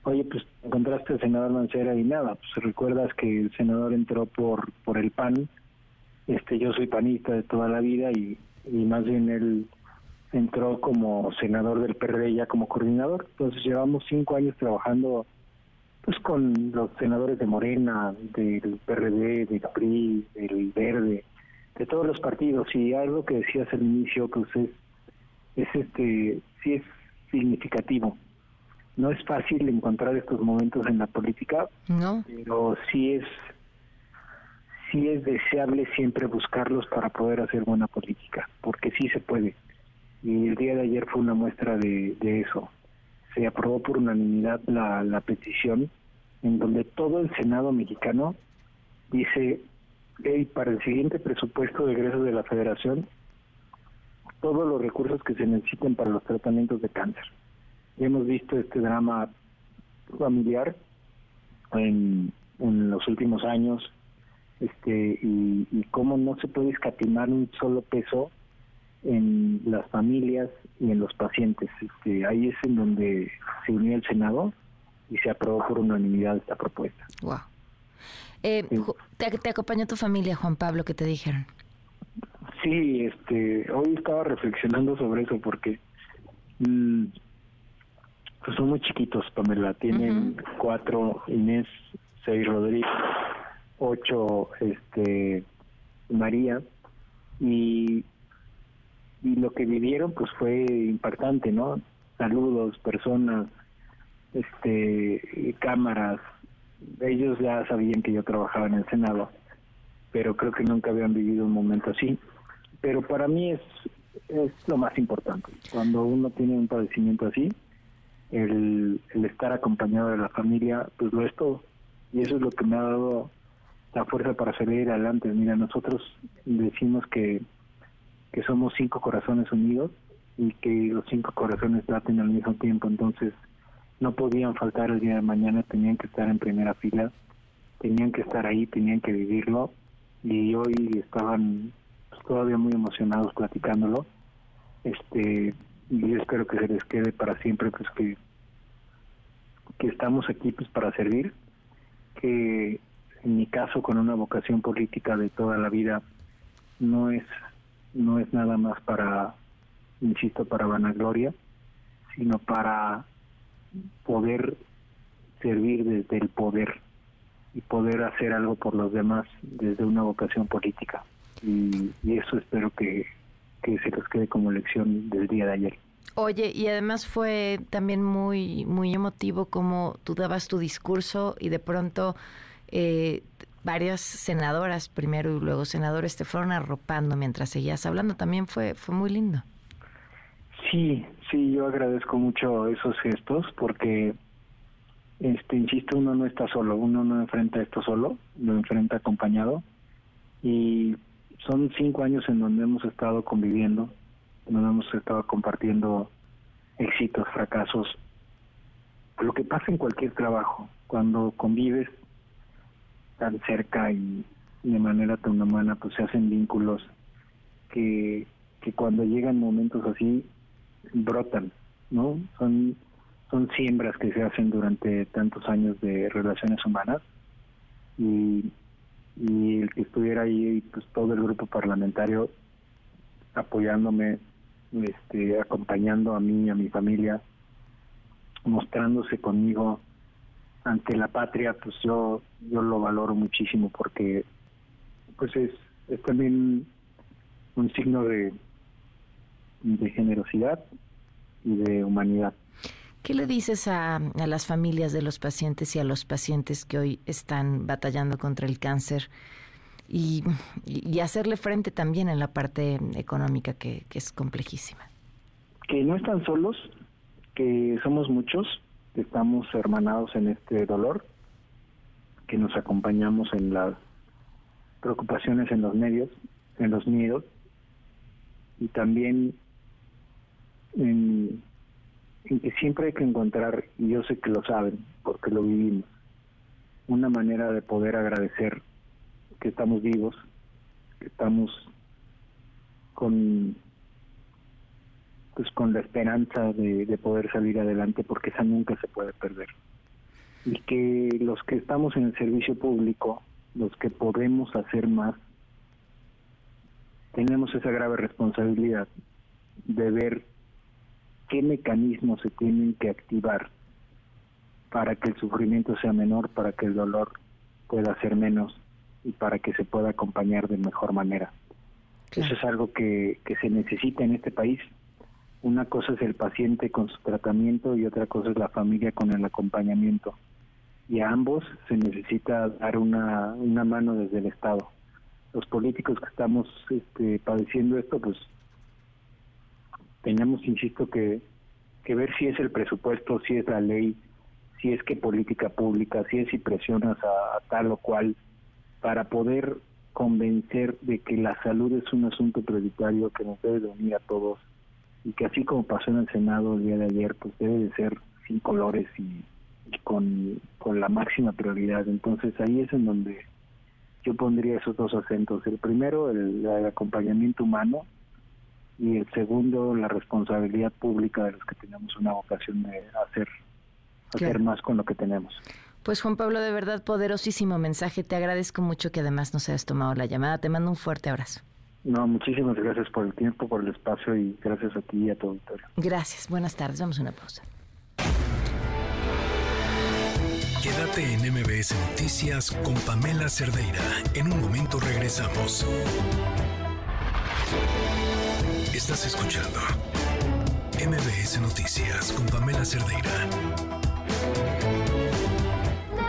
oye, pues encontraste al senador Mancera y nada. Pues recuerdas que el senador entró por, por el PAN. Este, yo soy panista de toda la vida y, y más bien él entró como senador del PRD ya como coordinador. Entonces llevamos cinco años trabajando pues con los senadores de Morena, del PRD, del PRI, del Verde, de todos los partidos y algo que decías al inicio pues es, es este sí es significativo no es fácil encontrar estos momentos en la política no pero sí es sí es deseable siempre buscarlos para poder hacer buena política, porque sí se puede. Y el día de ayer fue una muestra de, eso. Se aprobó por unanimidad la, la petición en donde todo el Senado mexicano dice, hey, para el siguiente presupuesto de egresos de la federación, todos los recursos que se necesiten para los tratamientos de cáncer. Hemos visto este drama familiar en, en los últimos años este y, y cómo no se puede escatimar un solo peso en las familias y en los pacientes. Este, ahí es en donde se unió el Senado y se aprobó por unanimidad esta propuesta. Wow. Eh, ¿te, acompañó tu familia, Juan Pablo, que te dijeron? Sí, este, hoy estaba reflexionando sobre eso porque mm, pues son muy chiquitos, Pamela. Tienen cuatro, Inés, seis, Rodríguez, ocho, este, María y y lo que vivieron pues fue impactante, ¿no? Saludos, personas, este, cámaras. Ellos ya sabían que yo trabajaba en el Senado, pero creo que nunca habían vivido un momento así. Pero para mí es, es lo más importante. Cuando uno tiene un padecimiento así, el, estar acompañado de la familia, pues lo es todo. Y eso es lo que me ha dado la fuerza para salir adelante. Mira, nosotros decimos que que somos cinco corazones unidos y que los cinco corazones laten al mismo tiempo, entonces no podían faltar el día de mañana, tenían que estar en primera fila, tenían que estar ahí, tenían que vivirlo y hoy estaban pues, todavía muy emocionados platicándolo. Este, y espero que se les quede para siempre pues que que estamos aquí pues para servir, que en mi caso con una vocación política de toda la vida no es no es nada más para, insisto, para vanagloria, sino para poder servir desde el poder y poder hacer algo por los demás desde una vocación política. Y, eso espero que, que se les quede como lección del día de ayer. Oye, y además fue también muy, muy emotivo como tú dabas tu discurso y de pronto eh, varias senadoras primero y luego senadores te fueron arropando mientras seguías hablando. También fue, fue muy lindo. Sí, sí, yo agradezco mucho esos gestos porque, este, insisto, uno no está solo, uno no enfrenta esto solo, lo enfrenta acompañado. Y son cinco años en donde hemos estado conviviendo, donde hemos estado compartiendo éxitos, fracasos, lo que pasa en cualquier trabajo, cuando convives tan cerca y, de manera tan humana, pues se hacen vínculos que, que cuando llegan momentos así brotan, ¿no? Son, son siembras que se hacen durante tantos años de relaciones humanas y, y el que estuviera ahí, pues todo el grupo parlamentario apoyándome, este, acompañando a mí, a mi familia, mostrándose conmigo ante la patria, pues yo yo lo valoro muchísimo porque pues es, es también un signo de, de generosidad y de humanidad. ¿Qué le dices a, las familias de los pacientes y a los pacientes que hoy están batallando contra el cáncer y, y hacerle frente también en la parte económica que, que es complejísima? Que no están solos, que somos muchos, estamos hermanados en este dolor, que nos acompañamos en las preocupaciones en los medios, en los miedos, y también en, que siempre hay que encontrar, y yo sé que lo saben, porque lo vivimos, una manera de poder agradecer que estamos vivos, que estamos con pues con la esperanza de, poder salir adelante porque esa nunca se puede perder. Y que los que estamos en el servicio público los que podemos hacer más tenemos esa grave responsabilidad de ver qué mecanismos se tienen que activar para que el sufrimiento sea menor, para que el dolor pueda ser menos y para que se pueda acompañar de mejor manera. Eso es algo que, que se necesita en este país una cosa es el paciente con su tratamiento y otra cosa es la familia con el acompañamiento. Y a ambos se necesita dar una, una mano desde el Estado. los políticos que estamos este, padeciendo esto, pues tenemos, insisto, que, que ver si es el presupuesto, si es la ley, si es que política pública, si es si presionas a, tal o cual, para poder convencer de que la salud es un asunto prioritario que nos debe de unir a todos y que así como pasó en el Senado el día de ayer, pues debe de ser sin colores y, con, con la máxima prioridad. Entonces ahí es en donde yo pondría esos dos acentos. El primero, el, acompañamiento humano y el segundo, la responsabilidad pública de los que tenemos una vocación de hacer, hacer más con lo que tenemos. Pues Juan Pablo, de verdad, poderosísimo mensaje. Te agradezco mucho que además nos hayas tomado la llamada. Te mando un fuerte abrazo. No, muchísimas gracias por el tiempo, por el espacio y gracias a ti y a tu auditorio. Gracias, buenas tardes. Vamos a una pausa. Quédate en MBS Noticias con Pamela Cerdeira. En un momento regresamos. Estás escuchando MBS Noticias con Pamela Cerdeira.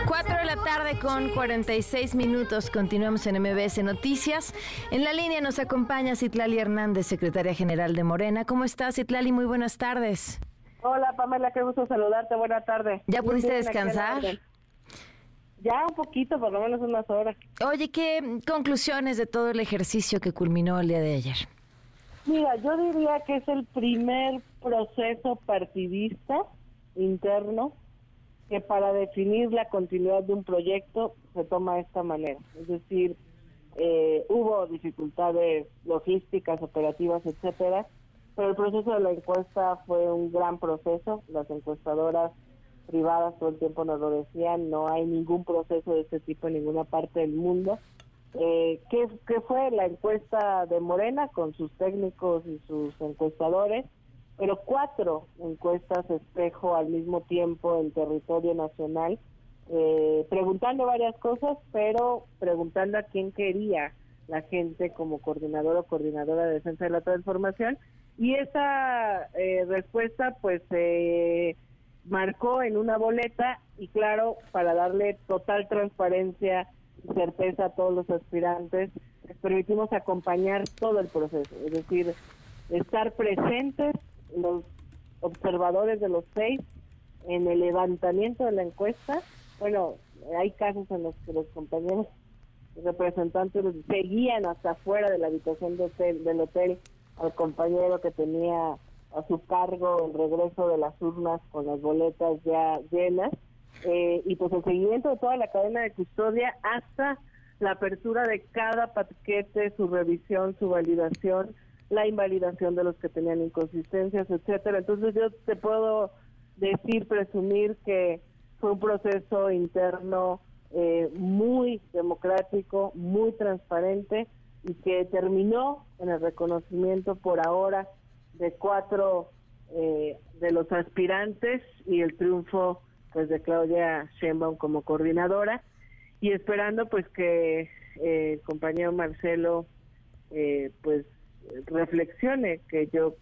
4 de la tarde con 46 minutos. Continuamos en MBS Noticias. En la línea nos acompaña Citlali Hernández, secretaria general de Morena. ¿Cómo estás, Citlali? Muy buenas tardes. Hola, Pamela, qué gusto saludarte. Buenas tardes. ¿Ya pudiste descansar? Ya un poquito, por lo menos unas horas. Oye, ¿qué conclusiones de todo el ejercicio que culminó el día de ayer? Mira, yo diría que es el primer proceso partidista interno que para definir la continuidad de un proyecto se toma de esta manera. Es decir, eh, hubo dificultades logísticas, operativas, etcétera, pero el proceso de la encuesta fue un gran proceso. Las encuestadoras privadas todo el tiempo nos lo decían, no hay ningún proceso de este tipo en ninguna parte del mundo. Eh, ¿qué, ¿Qué fue la encuesta de Morena con sus técnicos y sus encuestadores? Pero cuatro encuestas espejo al mismo tiempo en territorio nacional, eh, preguntando varias cosas, pero preguntando a quién quería la gente como coordinador o coordinadora de defensa de la transformación. Y esa eh, respuesta pues se marcó en una boleta y claro, para darle total transparencia certeza a todos los aspirantes, les permitimos acompañar todo el proceso, es decir, estar presentes los observadores de los seis en el levantamiento de la encuesta. Bueno, hay casos en los que los compañeros representantes seguían hasta afuera de la habitación de hotel, del hotel al compañero que tenía a su cargo el regreso de las urnas con las boletas ya llenas eh, y pues el seguimiento de toda la cadena de custodia hasta la apertura de cada paquete, su revisión, su validación, la invalidación de los que tenían inconsistencias, etcétera. Entonces yo te puedo decir, presumir que fue un proceso interno eh, muy democrático, muy transparente y que terminó en el reconocimiento por ahora de cuatro eh, de los aspirantes y el triunfo pues de Claudia Sheinbaum como coordinadora y esperando pues que eh, el compañero Marcelo eh, pues reflexione que yo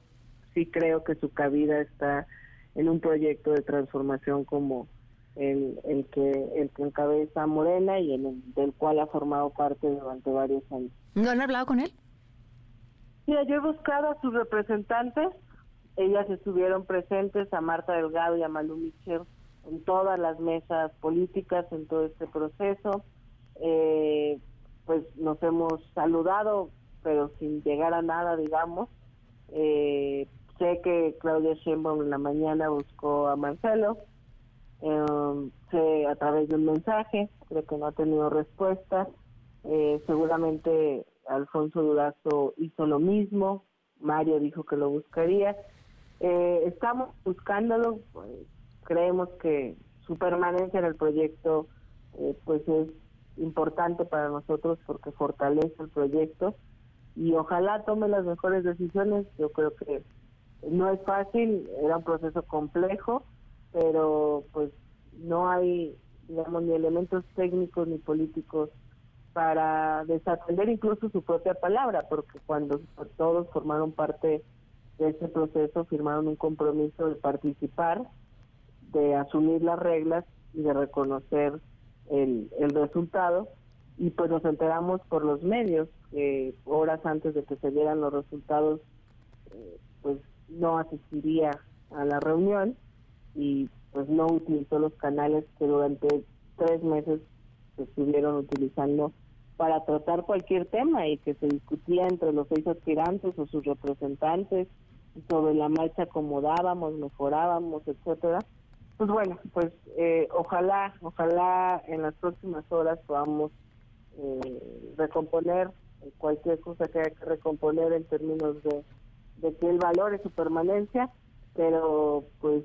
sí creo que su cabida está en un proyecto de transformación como el, el que el que encabeza Morena y en el, del cual ha formado parte durante varios años. ¿No han hablado con él? Mira, yo he buscado a sus representantes, ellas estuvieron presentes, a Marta Delgado y a Malú Michel, en todas las mesas políticas, en todo este proceso. Eh, pues nos hemos saludado, pero sin llegar a nada, digamos. Eh, sé que Claudia Sheinbaum en la mañana buscó a Marcelo, eh, a través de un mensaje, creo que no ha tenido respuesta. Eh, seguramente Alfonso Durazo hizo lo mismo, Mario dijo que lo buscaría. Eh, estamos buscándolo, pues, creemos que su permanencia en el proyecto eh, pues es importante para nosotros porque fortalece el proyecto y ojalá tome las mejores decisiones. Yo creo que no es fácil, era un proceso complejo, pero pues no hay, digamos, ni elementos técnicos ni políticos para desatender incluso su propia palabra, porque cuando todos formaron parte de ese proceso, firmaron un compromiso de participar, de asumir las reglas y de reconocer el, el resultado. y pues nos enteramos por los medios que horas antes de que se dieran los resultados eh, pues no asistiría a la reunión y pues no utilizó los canales que durante tres meses se estuvieron utilizando para tratar cualquier tema y que se discutía entre los seis aspirantes o sus representantes sobre la marcha acomodábamos, mejorábamos, etcétera. Pues bueno, pues eh, ojalá, ojalá en las próximas horas podamos eh, recomponer cualquier cosa que haya que recomponer en términos de, de que el valor es su permanencia, pero pues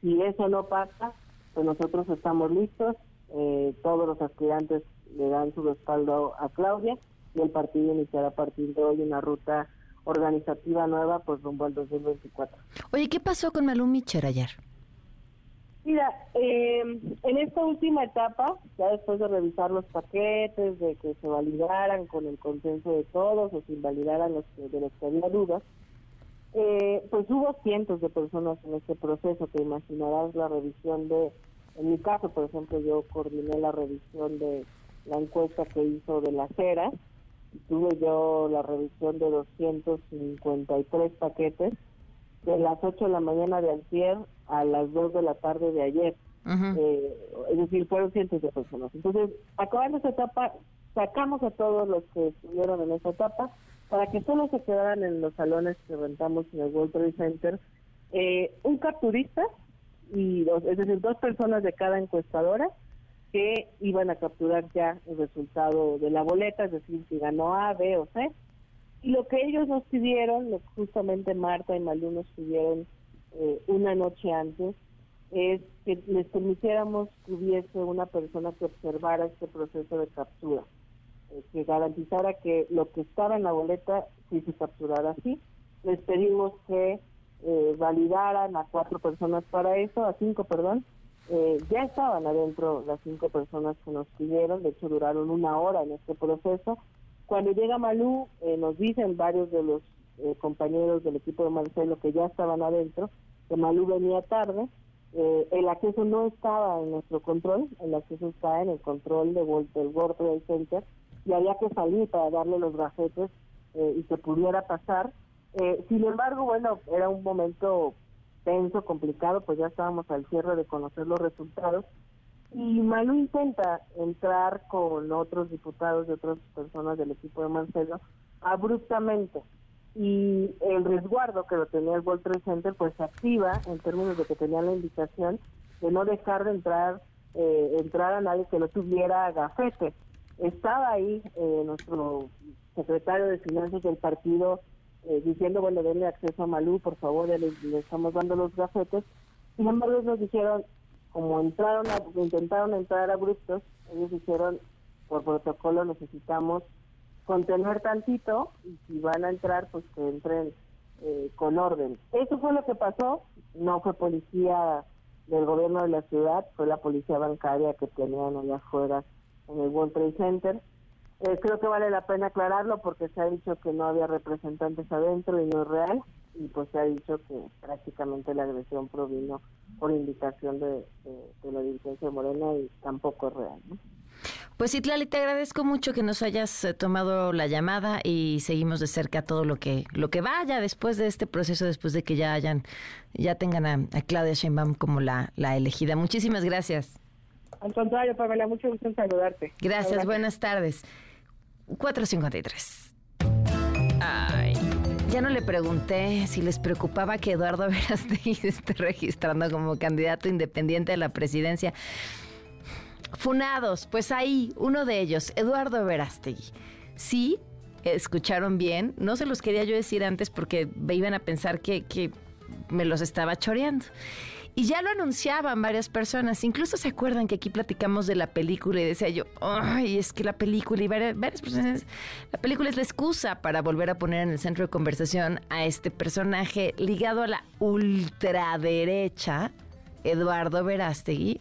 si eso no pasa, pues nosotros estamos listos, eh, todos los aspirantes le dan su respaldo a Claudia y el partido iniciará a partir de hoy una ruta organizativa nueva pues rumbo al 2024. Oye, ¿qué pasó con Malú Micher ayer? Mira, eh, en esta última etapa, ya después de revisar los paquetes, de que se validaran con el consenso de todos o se invalidaran los de los que había dudas, eh, pues hubo cientos de personas en este proceso, que imaginarás la revisión de, en mi caso, por ejemplo, yo coordiné la revisión de la encuesta que hizo de las eras, tuve yo la revisión de 253 paquetes de las 8 de la mañana de ayer a las 2 de la tarde de ayer. Eh, es decir, fueron cientos de personas. Entonces, acabando esa etapa, sacamos a todos los que estuvieron en esa etapa para que solo se quedaran en los salones que rentamos en el World Trade Center eh, un capturista y dos, es decir, dos personas de cada encuestadora que iban a capturar ya el resultado de la boleta, es decir, si ganó A, B o C. Y lo que ellos nos pidieron, lo que justamente Marta y Malú nos pidieron eh, una noche antes, es que les permitiéramos que hubiese una persona que observara este proceso de captura, eh, que garantizara que lo que estaba en la boleta sí se capturara así. Les pedimos que eh, validaran a cuatro personas para eso, a cinco, perdón, eh, ya estaban adentro las cinco personas que nos pidieron, de hecho duraron una hora en este proceso. Cuando llega Malú, eh, nos dicen varios de los eh, compañeros del equipo de Marcelo que ya estaban adentro, que Malú venía tarde, el acceso no estaba en nuestro control, el acceso está en el control de, del World Trade Center y había que salir para darle los gajetes y que pudiera pasar. sin embargo, bueno, era un momento tenso, complicado, pues ya estábamos al cierre de conocer los resultados. Y Manu intenta entrar con otros diputados y otras personas del equipo de Marcelo abruptamente. Y el resguardo que lo tenía el World Center, pues se activa en términos de que tenía la indicación de no dejar de entrar, eh, entrar a nadie que no tuviera gafete. Estaba ahí eh, nuestro secretario de Finanzas del partido eh, diciendo, bueno, denle acceso a Malú, por favor, le, le, estamos dando los gafetes. Sin embargo, nos dijeron, como entraron, a, intentaron entrar abruptos, ellos dijeron, por protocolo necesitamos contener tantito y si van a entrar, pues que entren eh, con orden. Eso fue lo que pasó, no fue policía del gobierno de la ciudad, fue la policía bancaria que tenían allá afuera en el World Trade Center eh, creo que vale la pena aclararlo porque se ha dicho que no había representantes adentro y no es real y pues se ha dicho que prácticamente la agresión provino por indicación de, la dirigencia de Morena y tampoco es real. Pues Itlali, te agradezco mucho que nos hayas eh, tomado la llamada y seguimos de cerca todo lo que lo que vaya después de este proceso, después de que ya hayan, ya tengan a, Claudia Sheinbaum como la, la elegida. Muchísimas gracias. Al contrario, Pamela, mucho gusto en saludarte. Gracias, buenas tardes. 453. Ay. Ya no le pregunté si les preocupaba que Eduardo Verástegui esté registrando como candidato independiente a la presidencia. Funados, pues ahí, uno de ellos, Eduardo Verástegui. Sí, escucharon bien. No se los quería yo decir antes porque iban a pensar que, que me los estaba choreando. Y ya lo anunciaban varias personas. Incluso se acuerdan que aquí platicamos de la película y decía yo, ay, es que la película y varias, personas, la película es la excusa para volver a poner en el centro de conversación a este personaje ligado a la ultraderecha, Eduardo Verástegui,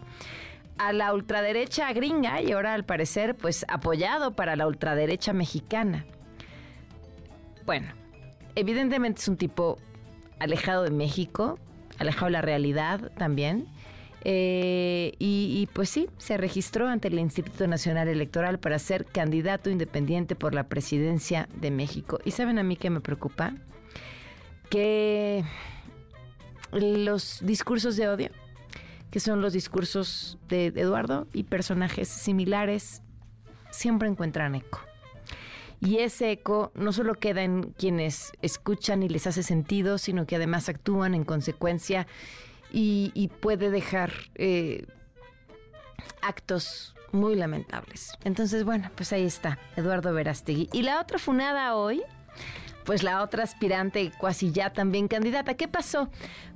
a la ultraderecha gringa y ahora al parecer pues apoyado para la ultraderecha mexicana. Bueno, evidentemente es un tipo alejado de México, alejado de la realidad también. Eh, y, y, pues sí, se registró ante el Instituto Nacional Electoral para ser candidato independiente por la presidencia de México. ¿Y saben a mí qué me preocupa? Que los discursos de odio, que son los discursos de Eduardo y personajes similares, siempre encuentran eco. Y ese eco no solo queda en quienes escuchan y les hace sentido, sino que además actúan en consecuencia y, puede dejar eh, actos muy lamentables. Entonces, bueno, pues ahí está, Eduardo Verástegui. Y la otra funada hoy pues la otra aspirante cuasi ya también candidata. ¿Qué pasó?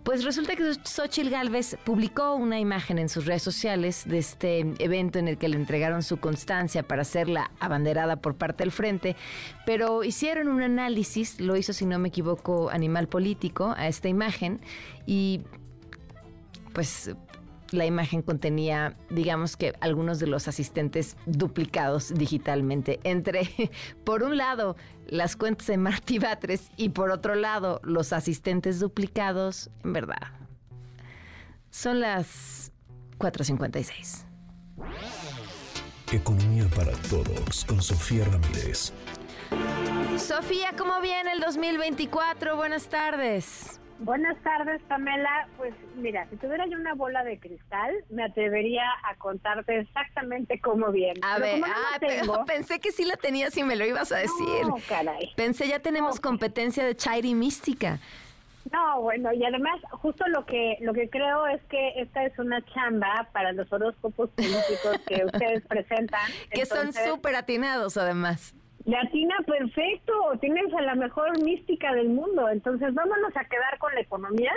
Pues resulta que Xochitl Galvez publicó una imagen en sus redes sociales de este evento en el que le entregaron su constancia para ser la abanderada por parte del frente, pero hicieron un análisis, lo hizo si no me equivoco Animal Político, a esta imagen y pues la imagen contenía, digamos que algunos de los asistentes duplicados digitalmente. Entre, por un lado, las cuentas de Martí Batres y por otro lado, los asistentes duplicados, en verdad. Son las 4.56. Economía para todos con Sofía Ramírez. Sofía, ¿cómo viene el 2024? Buenas tardes. Buenas tardes, Pamela. Pues mira, si tuviera yo una bola de cristal, me atrevería a contarte exactamente cómo viene. A ver, ah, pensé que sí la tenías y me lo ibas a decir. No, caray. Pensé ya tenemos competencia de Chairi mística. No, bueno, y además justo lo que lo que creo es que esta es una chamba para los horóscopos políticos que ustedes presentan. Que son súper atinados además. Latina, perfecto, tienes a la mejor mística del mundo, entonces vámonos a quedar con la economía.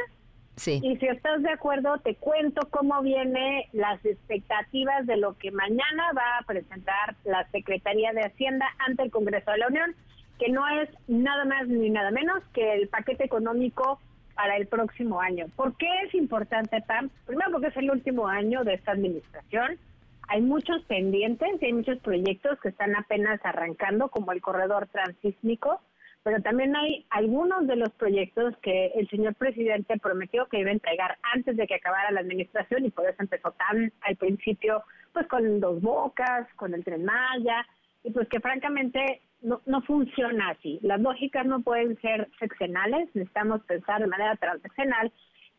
Sí. Y si estás de acuerdo, te cuento cómo vienen las expectativas de lo que mañana va a presentar la Secretaría de Hacienda ante el Congreso de la Unión, que no es nada más ni nada menos que el paquete económico para el próximo año. ¿Por qué es importante, Pam? Primero porque es el último año de esta administración hay muchos pendientes y hay muchos proyectos que están apenas arrancando, como el corredor transísmico, pero también hay algunos de los proyectos que el señor presidente prometió que iba a entregar antes de que acabara la administración y por eso empezó tan al principio, pues con dos bocas, con el tren Maya, y pues que francamente no, no funciona así. Las lógicas no pueden ser seccionales, necesitamos pensar de manera transaccional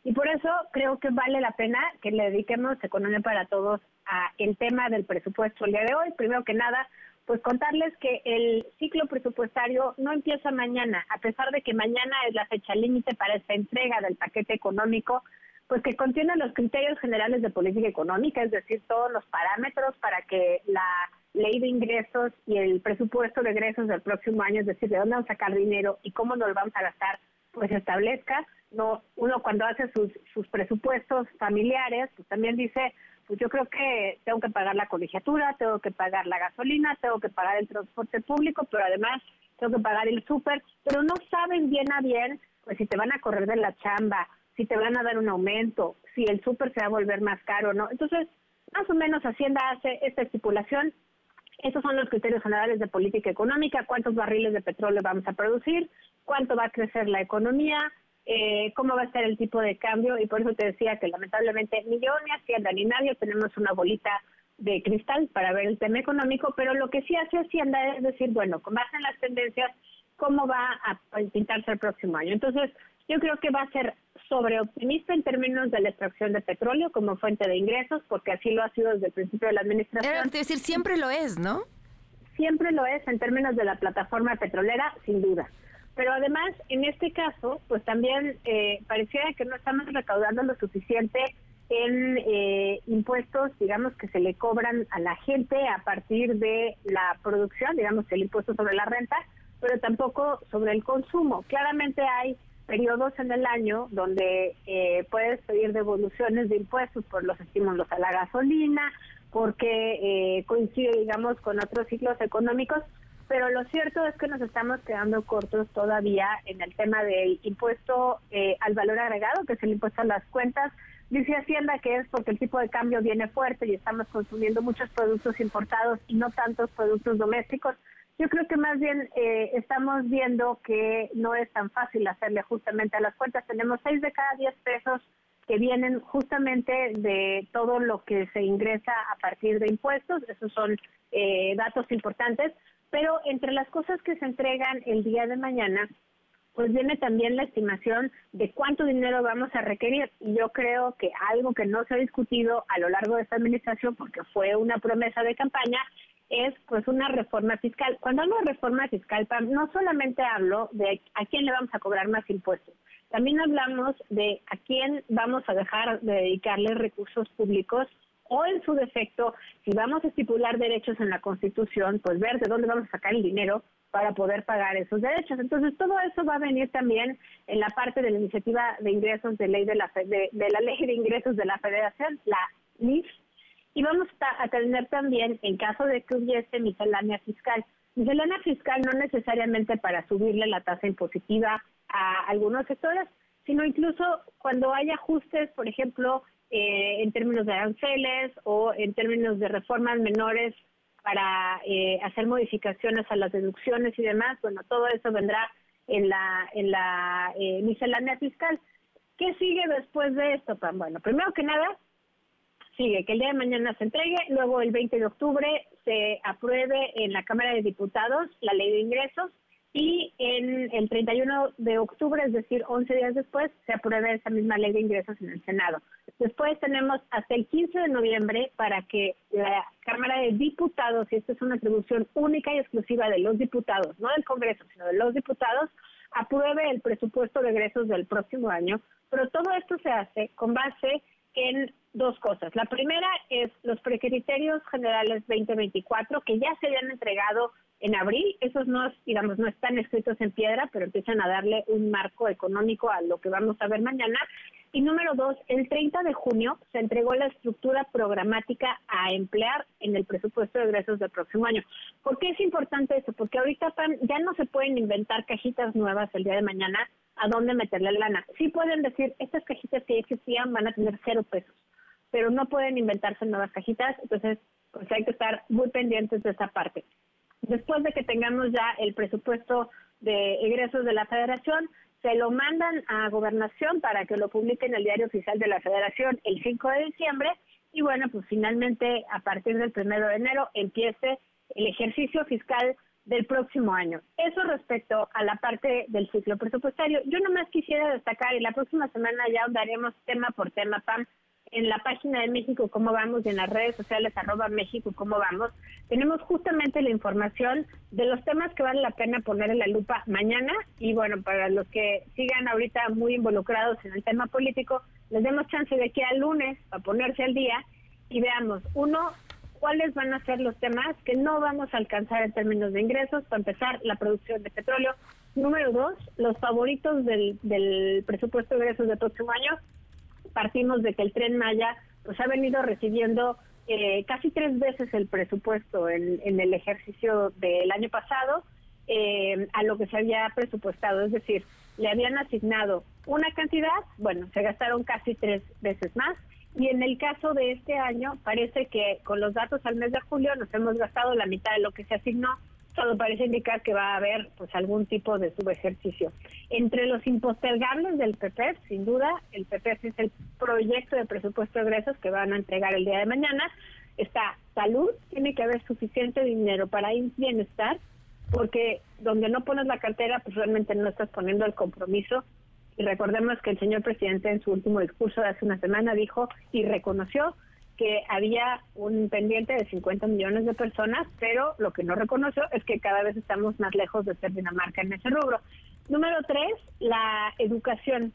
y por eso creo que vale la pena que le dediquemos Economía para Todos a el tema del presupuesto el día de hoy. Primero que nada, pues contarles que el ciclo presupuestario no empieza mañana, a pesar de que mañana es la fecha límite para esta entrega del paquete económico, pues que contiene los criterios generales de política económica, es decir, todos los parámetros para que la ley de ingresos y el presupuesto de ingresos del próximo año, es decir, de dónde vamos a sacar dinero y cómo nos lo vamos a gastar, pues establezca no uno cuando hace sus, sus presupuestos familiares, pues también dice, pues yo creo que tengo que pagar la colegiatura, tengo que pagar la gasolina, tengo que pagar el transporte público, pero además tengo que pagar el súper, pero no saben bien a bien, pues si te van a correr de la chamba, si te van a dar un aumento, si el súper se va a volver más caro, ¿no? Entonces, más o menos Hacienda hace esta estipulación. Esos son los criterios generales de política económica, cuántos barriles de petróleo vamos a producir, cuánto va a crecer la economía, eh, cómo va a ser el tipo de cambio y por eso te decía que lamentablemente ni yo ni Hacienda ni nadie tenemos una bolita de cristal para ver el tema económico, pero lo que sí hace Hacienda es decir, bueno, con base en las tendencias, cómo va a pintarse el próximo año. Entonces, yo creo que va a ser sobreoptimista en términos de la extracción de petróleo como fuente de ingresos, porque así lo ha sido desde el principio de la administración. Es decir, siempre lo es, ¿no? Siempre lo es en términos de la plataforma petrolera, sin duda. Pero además, en este caso, pues también eh, pareciera que no estamos recaudando lo suficiente en eh, impuestos, digamos, que se le cobran a la gente a partir de la producción, digamos, el impuesto sobre la renta, pero tampoco sobre el consumo. Claramente hay periodos en el año donde eh, puedes pedir devoluciones de impuestos por los estímulos a la gasolina, porque eh, coincide, digamos, con otros ciclos económicos, pero lo cierto es que nos estamos quedando cortos todavía en el tema del impuesto eh, al valor agregado, que es el impuesto a las cuentas. Dice Hacienda que es porque el tipo de cambio viene fuerte y estamos consumiendo muchos productos importados y no tantos productos domésticos. Yo creo que más bien eh, estamos viendo que no es tan fácil hacerle justamente a las cuentas. Tenemos seis de cada diez pesos que vienen justamente de todo lo que se ingresa a partir de impuestos. Esos son eh, datos importantes. Pero entre las cosas que se entregan el día de mañana, pues viene también la estimación de cuánto dinero vamos a requerir. Y yo creo que algo que no se ha discutido a lo largo de esta administración, porque fue una promesa de campaña, es pues una reforma fiscal. Cuando hablo de reforma fiscal, no solamente hablo de a quién le vamos a cobrar más impuestos, también hablamos de a quién vamos a dejar de dedicarle recursos públicos o en su defecto, si vamos a estipular derechos en la Constitución, pues ver de dónde vamos a sacar el dinero para poder pagar esos derechos. Entonces, todo eso va a venir también en la parte de la iniciativa de ingresos de ley de la de, la ley de ingresos de la Federación, la LIF, y vamos a tener también, en caso de que hubiese miscelánea fiscal, miscelánea fiscal no necesariamente para subirle la tasa impositiva a algunos sectores, sino incluso cuando hay ajustes, por ejemplo, eh, en términos de aranceles o en términos de reformas menores para eh, hacer modificaciones a las deducciones y demás, bueno, todo eso vendrá en la, en la eh, miscelánea fiscal. ¿Qué sigue después de esto, Pan? Bueno, primero que nada, sigue que el día de mañana se entregue, luego el 20 de octubre se apruebe en la Cámara de Diputados la ley de ingresos y en el 31 de octubre, es decir, 11 días después, se apruebe esa misma ley de ingresos en el Senado. Después tenemos hasta el 15 de noviembre para que la Cámara de Diputados, y esta es una atribución única y exclusiva de los diputados, no del Congreso, sino de los diputados, apruebe el presupuesto de egresos del próximo año, pero todo esto se hace con base en dos cosas. La primera es los precriterios generales 2024 que ya se habían entregado en abril. Esos no, digamos, no están escritos en piedra, pero empiezan a darle un marco económico a lo que vamos a ver mañana. Y número dos, el 30 de junio se entregó la estructura programática a emplear en el presupuesto de egresos del próximo año. ¿Por qué es importante eso? Porque ahorita ya no se pueden inventar cajitas nuevas el día de mañana a dónde meterle lana. Sí pueden decir, estas cajitas que existían van a tener cero pesos, pero no pueden inventarse nuevas cajitas, entonces pues hay que estar muy pendientes de esa parte. Después de que tengamos ya el presupuesto de egresos de la federación, se lo mandan a gobernación para que lo publique en el diario oficial de la federación el 5 de diciembre y bueno, pues finalmente a partir del 1 de enero empiece el ejercicio fiscal del próximo año. Eso respecto a la parte del ciclo presupuestario. Yo nomás quisiera destacar, y la próxima semana ya andaremos tema por tema, Pam, en la página de México Cómo Vamos y en las redes sociales arroba México Cómo Vamos, tenemos justamente la información de los temas que vale la pena poner en la lupa mañana y bueno, para los que sigan ahorita muy involucrados en el tema político, les demos chance de que al lunes a ponerse al día y veamos, uno, cuáles van a ser los temas que no vamos a alcanzar en términos de ingresos, para empezar, la producción de petróleo. Número dos, los favoritos del, del presupuesto de ingresos del próximo año, partimos de que el tren Maya pues ha venido recibiendo eh, casi tres veces el presupuesto en, el ejercicio del año pasado eh, a lo que se había presupuestado, es decir, le habían asignado una cantidad, bueno, se gastaron casi tres veces más. Y en el caso de este año parece que con los datos al mes de julio nos hemos gastado la mitad de lo que se asignó todo parece indicar que va a haber pues algún tipo de subejercicio. Entre los impostergables del PP, sin duda, el PP es el proyecto de presupuesto de egresos que van a entregar el día de mañana. Está salud, tiene que haber suficiente dinero para bienestar, porque donde no pones la cartera, pues realmente no estás poniendo el compromiso. Y recordemos que el señor presidente en su último discurso de hace una semana dijo y reconoció que había un pendiente de 50 millones de personas, pero lo que no reconoció es que cada vez estamos más lejos de ser Dinamarca en ese rubro. Número tres, la educación.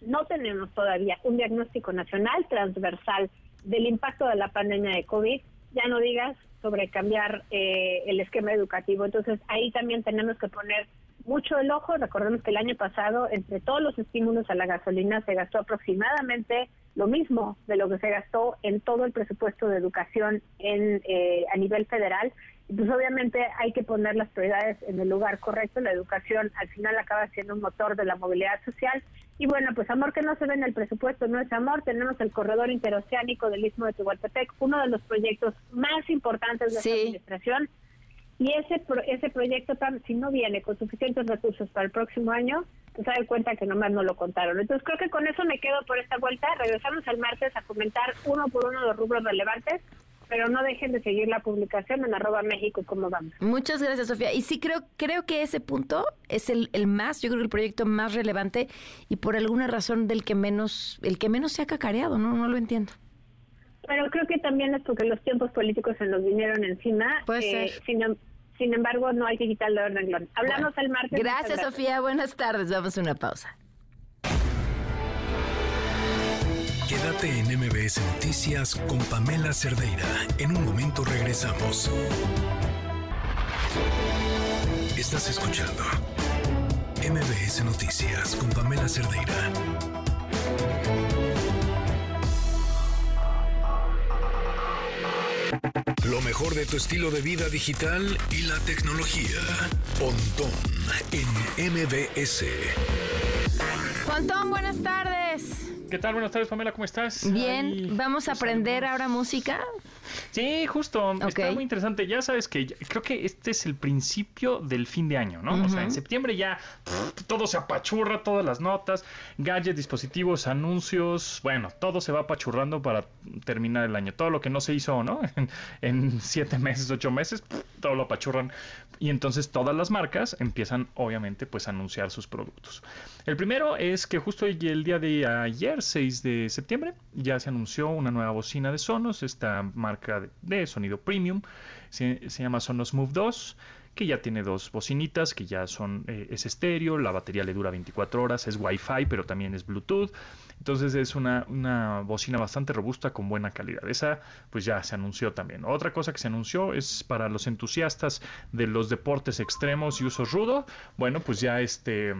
No tenemos todavía un diagnóstico nacional transversal del impacto de la pandemia de COVID. Ya no digas sobre cambiar eh, el esquema educativo. Entonces ahí también tenemos que poner mucho el ojo. Recordemos que el año pasado, entre todos los estímulos a la gasolina, se gastó aproximadamente lo mismo de lo que se gastó en todo el presupuesto de educación en, eh, a nivel federal. Y pues obviamente hay que poner las prioridades en el lugar correcto. La educación al final acaba siendo un motor de la movilidad social. Y bueno, pues amor que no se ve en el presupuesto no es amor. Tenemos el corredor interoceánico del Istmo de Tehuantepec, uno de los proyectos más importantes de la administración Y ese ese proyecto, si no viene con suficientes recursos para el próximo año, pues se da cuenta que nomás no lo contaron. Entonces creo que con eso me quedo por esta vuelta. Regresamos el martes a comentar uno por uno los rubros relevantes pero no dejen de seguir la publicación en arroba México como vamos. Muchas gracias, Sofía. Y sí creo, creo que ese punto es el, el más, yo creo que el proyecto más relevante y por alguna razón del que menos, el que menos se ha cacareado, ¿no? No lo entiendo. Pero creo que también es porque los tiempos políticos se nos vinieron encima. Puede eh, Sin, em, sin, embargo, no hay que quitarle el renglón. Hablamos el martes. Gracias, Sofía. Buenas tardes. Vamos a una pausa. Quédate en MBS Noticias con Pamela Cerdeira. En un momento regresamos. Estás escuchando MBS Noticias con Pamela Cerdeira. Mejor de tu estilo de vida digital y la tecnología. Pontón en MBS. Pontón, buenas tardes. ¿Qué tal? Buenas tardes, Pamela, ¿cómo estás? Bien, ¿vamos a aprender ahora música? Sí, justo. Está muy interesante. Ya sabes que creo que este es el principio del fin de año, ¿no? O sea, en septiembre ya todo se apachurra, todas las notas, gadgets, dispositivos, anuncios, bueno, todo se va apachurrando para terminar el año. Todo lo que no se hizo, ¿no? En, siete meses, ocho meses, todo lo apachurran. Y entonces todas las marcas empiezan, obviamente, pues a anunciar sus productos. El primero es que justo el día de ayer, 6 de septiembre, ya se anunció una nueva bocina de Sonos, esta marca de, sonido premium, se, llama Sonos Move 2 que ya tiene dos bocinitas, que ya son, eh, es estéreo, la batería le dura 24 horas, es Wi-Fi, pero también es Bluetooth. Entonces es una, una, bocina bastante robusta con buena calidad. Esa pues ya se anunció también. Otra cosa que se anunció es para los entusiastas de los deportes extremos y uso rudo. Bueno, pues ya este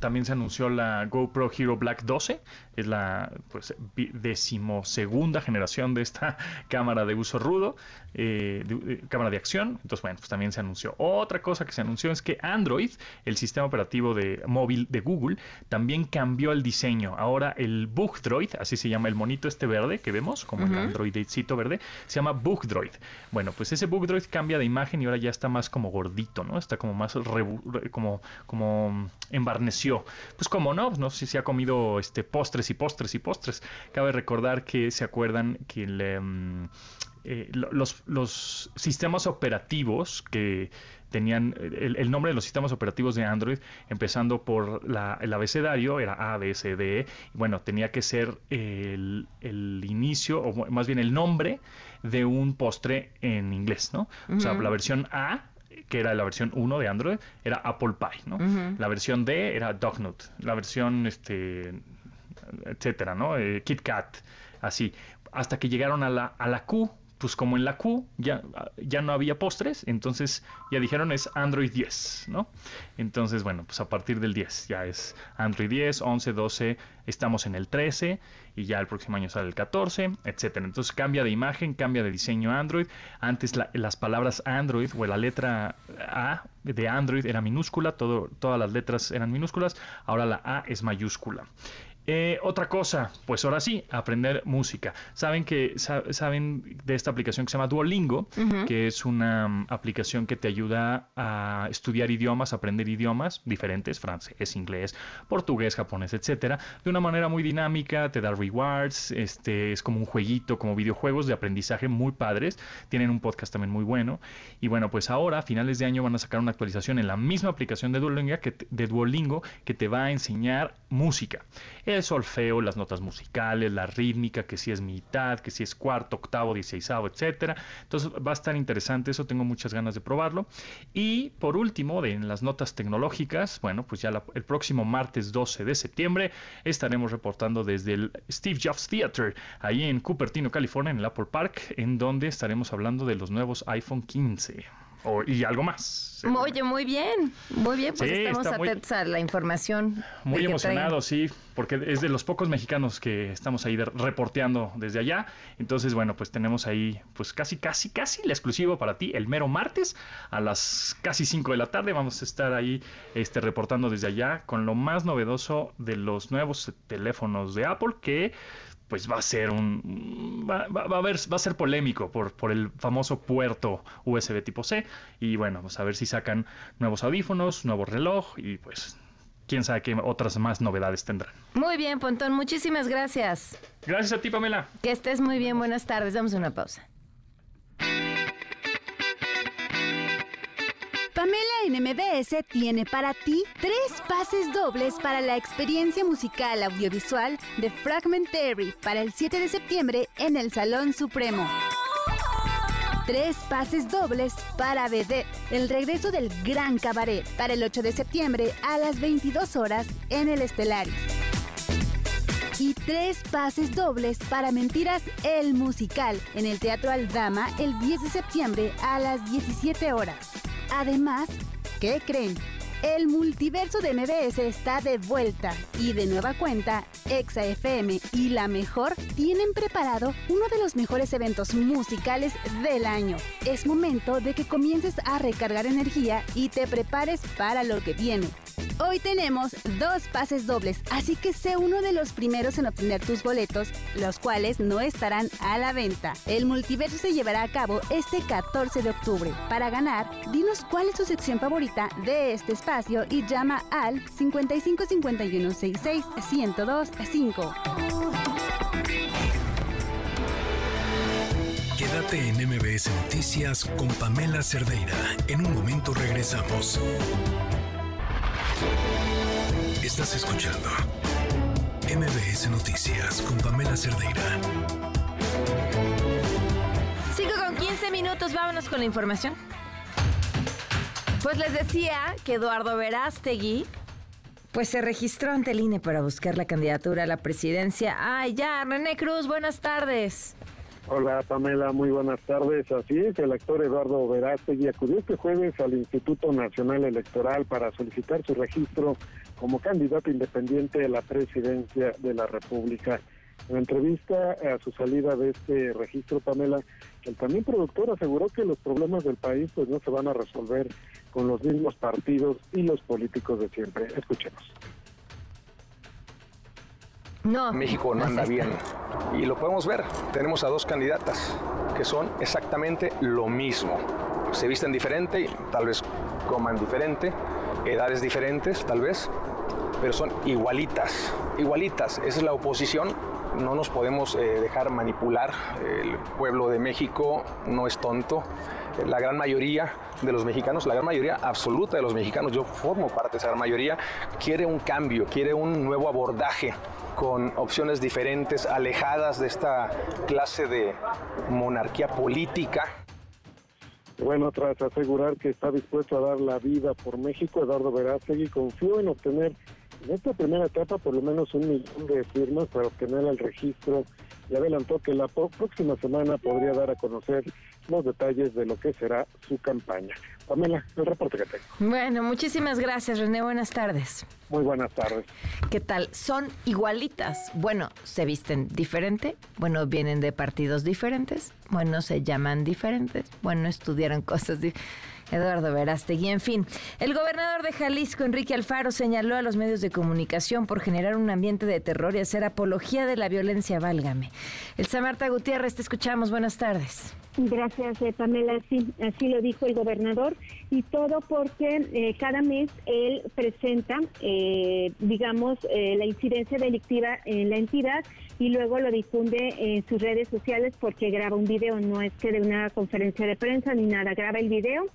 también se anunció la GoPro Hero Black 12, es la pues, decimosegunda generación de esta cámara de uso rudo, eh, de, cámara de acción. Entonces, bueno, pues también se anunció. Otra cosa que se anunció es que Android, el sistema operativo de móvil de Google, también cambió el diseño. Ahora el Bug Droid, así se llama el monito este verde que vemos, como el Androidcito verde, se llama Bug Droid. Bueno, pues ese Bug Droid cambia de imagen y ahora ya está más como gordito, ¿no? Está como más como, como embarneció. Pues como no, no sé si se ha comido este postres y postres y postres. Cabe recordar que se acuerdan que mm, eh, los, los, sistemas operativos que tenían el, nombre de los sistemas operativos de Android, empezando por el abecedario, era A, B, C, D, e, y bueno, tenía que ser el, el, inicio, o más bien el nombre de un postre en inglés, ¿no? O sea, la versión A que era la versión 1 de Android, era Apple Pie, ¿no? La versión D era Dognut, la versión, este, etcétera, ¿no? Eh, KitKat, así. Hasta que llegaron a la, a la Q, pues como en la Q ya, ya no había postres, entonces ya dijeron es Android 10, ¿no? Entonces, bueno, pues a partir del 10 ya es Android 10, 11, 12, estamos en el 13 y ya el próximo año sale el 14, etcétera. Entonces cambia de imagen, cambia de diseño Android. Antes las palabras Android o la letra A de Android era minúscula, todo, todas las letras eran minúsculas, ahora la A es mayúscula. Eh, otra cosa, pues ahora sí, aprender música. Saben que saben de esta aplicación que se llama Duolingo, que es una mm, aplicación que te ayuda a estudiar idiomas, aprender idiomas diferentes, francés, inglés, portugués, japonés, etcétera, de una manera muy dinámica, te da rewards, este es como un jueguito, como videojuegos de aprendizaje muy padres. Tienen un podcast también muy bueno. Y bueno, pues ahora a finales de año van a sacar una actualización en la misma aplicación de Duolingo que, de Duolingo que te va a enseñar música el solfeo, las notas musicales, la rítmica, que si es mitad, que si es cuarto, octavo, dieciséisavo, etcétera. Entonces va a estar interesante eso, tengo muchas ganas de probarlo. Y por último, de, en las notas tecnológicas, bueno, pues ya el próximo martes 12 de septiembre estaremos reportando desde el Steve Jobs Theater, ahí en Cupertino, California, en el Apple Park, en donde estaremos hablando de los nuevos iPhone 15 y algo más. Oye, muy bien, muy bien, pues estamos atentos a la información. Muy emocionado, sí, porque es de los pocos mexicanos que estamos ahí reporteando desde allá. Entonces, bueno, pues tenemos ahí, pues casi, casi, casi el exclusivo para ti, el mero martes a las casi 5 de la tarde. Vamos a estar ahí este, reportando desde allá con lo más novedoso de los nuevos teléfonos de Apple que pues va a ser un va, a ver, va a ser polémico por, por el famoso puerto USB tipo C y bueno, vamos a ver si sacan nuevos audífonos, nuevo reloj y pues quién sabe qué otras más novedades tendrán. Muy bien, Pontón, muchísimas gracias. Gracias a ti, Pamela. Que estés muy bien, buenas tardes. Damos una pausa. En MBS tiene para ti tres pases dobles para la experiencia musical audiovisual de Fragmentary para el 7 de septiembre en el Salón Supremo. Tres pases dobles para Vedette, el regreso del Gran Cabaret para el 8 de septiembre a las 22 horas en el Estelaris. Y tres pases dobles para Mentiras el Musical en el Teatro Aldama el 10 de septiembre a las 17 horas. Además, ¿qué creen? El multiverso de MBS está de vuelta y de nueva cuenta, Exa FM y La Mejor tienen preparado uno de los mejores eventos musicales del año. Es momento de que comiences a recargar energía y te prepares para lo que viene. Hoy tenemos dos pases dobles, así que sé uno de los primeros en obtener tus boletos, los cuales no estarán a la venta. El multiverso se llevará a cabo este 14 de octubre. Para ganar, dinos cuál es tu sección favorita de este espacio y llama al 55 51 66 102 5. Quédate en MBS Noticias con Pamela Cerdeira. En un momento regresamos. Estás escuchando MBS Noticias con Pamela Cerdeira. 5 con 15 minutos, vámonos con la información. Pues les decía que Eduardo Verástegui pues se registró ante el INE para buscar la candidatura a la presidencia. Ay, ya, René Cruz, buenas tardes. Hola Pamela, muy buenas tardes. Así es, el actor Eduardo Verástegui acudió este jueves al Instituto Nacional Electoral para solicitar su registro como candidato independiente a la presidencia de la República. En la entrevista a su salida de este registro, Pamela, el también productor aseguró que los problemas del país pues no se van a resolver con los mismos partidos y los políticos de siempre. Escuchemos. No. México no anda bien. Y lo podemos ver. Tenemos a dos candidatas que son exactamente lo mismo. Se visten diferente, tal vez coman diferente, edades diferentes, tal vez, pero son igualitas, igualitas. Esa es la oposición. No nos podemos eh, dejar manipular. El pueblo de México no es tonto. La gran mayoría de los mexicanos, la gran mayoría absoluta de los mexicanos, yo formo parte de esa gran mayoría, quiere un cambio, quiere un nuevo abordaje con opciones diferentes, alejadas de esta clase de monarquía política. Bueno, tras asegurar que está dispuesto a dar la vida por México, Eduardo Verástegui confió en obtener en esta primera etapa por lo menos un millón de firmas para obtener el registro y adelantó que la próxima semana podría dar a conocer los detalles de lo que será su campaña. Pamela, el reporte que tengo. Bueno, muchísimas gracias, René. Buenas tardes. Muy buenas tardes. ¿Qué tal? Son igualitas. Bueno, se visten diferente. Bueno, vienen de partidos diferentes. Bueno, se llaman diferentes. Bueno, estudiaron cosas diferentes Eduardo Verástegui. En fin, el gobernador de Jalisco, Enrique Alfaro, señaló a los medios de comunicación por generar un ambiente de terror y hacer apología de la violencia, válgame. El Marta Gutiérrez, te escuchamos. Buenas tardes. Gracias, eh, Pamela. Sí, así lo dijo el gobernador y todo porque eh, cada mes él presenta, eh, digamos, la incidencia delictiva en la entidad y luego lo difunde en sus redes sociales porque graba un video, no es que de una conferencia de prensa ni nada, graba el video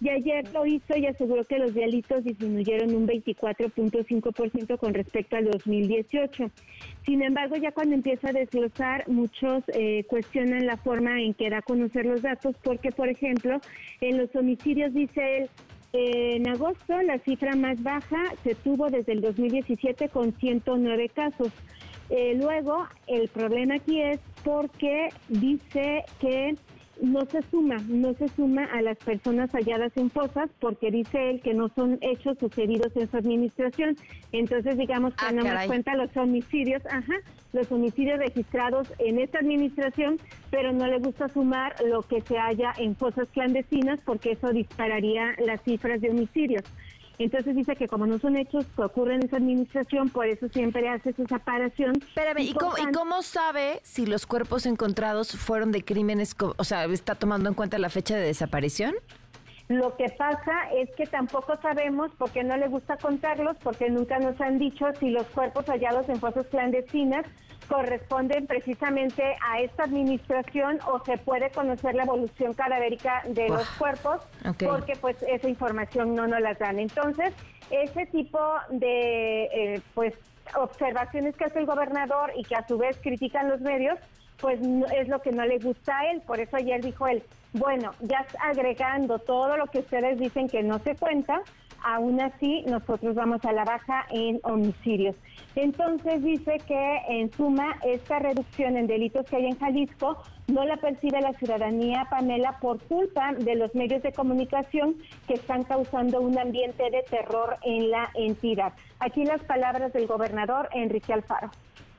y ayer lo hizo y aseguró que los delitos disminuyeron un 24.5% con respecto al 2018. Sin embargo, ya cuando empieza a desglosar, muchos eh, cuestionan la forma en que da a conocer los datos, porque, por ejemplo, en los homicidios, dice él, en agosto la cifra más baja se tuvo desde el 2017 con 109 casos. Eh, luego, el problema aquí es porque dice que no se suma, no se suma a las personas halladas en fosas porque dice él que no son hechos sucedidos en su administración. Entonces, digamos que ah, no cuenta los homicidios, ajá, los homicidios registrados en esta administración, pero no le gusta sumar lo que se haya en fosas clandestinas porque eso dispararía las cifras de homicidios. Entonces dice que como no son hechos que ocurren en esa administración, por eso siempre hace esa separación. Espérame, ¿y cómo, ¿y cómo sabe si los cuerpos encontrados fueron de crímenes, o sea, está tomando en cuenta la fecha de desaparición? Lo que pasa es que tampoco sabemos, porque no le gusta contarlos, porque nunca nos han dicho si los cuerpos hallados en fosas clandestinas corresponden precisamente a esta administración o se puede conocer la evolución cadavérica de los cuerpos, porque pues esa información no nos la dan. Entonces, ese tipo de eh, pues observaciones que hace el gobernador y que a su vez critican los medios, pues es lo que no le gusta a él. Por eso ayer dijo él, bueno, ya agregando todo lo que ustedes dicen que no se cuenta, aún así nosotros vamos a la baja en homicidios. Entonces dice que en suma esta reducción en delitos que hay en Jalisco no la percibe la ciudadanía, Pamela, por culpa de los medios de comunicación que están causando un ambiente de terror en la entidad. Aquí las palabras del gobernador Enrique Alfaro.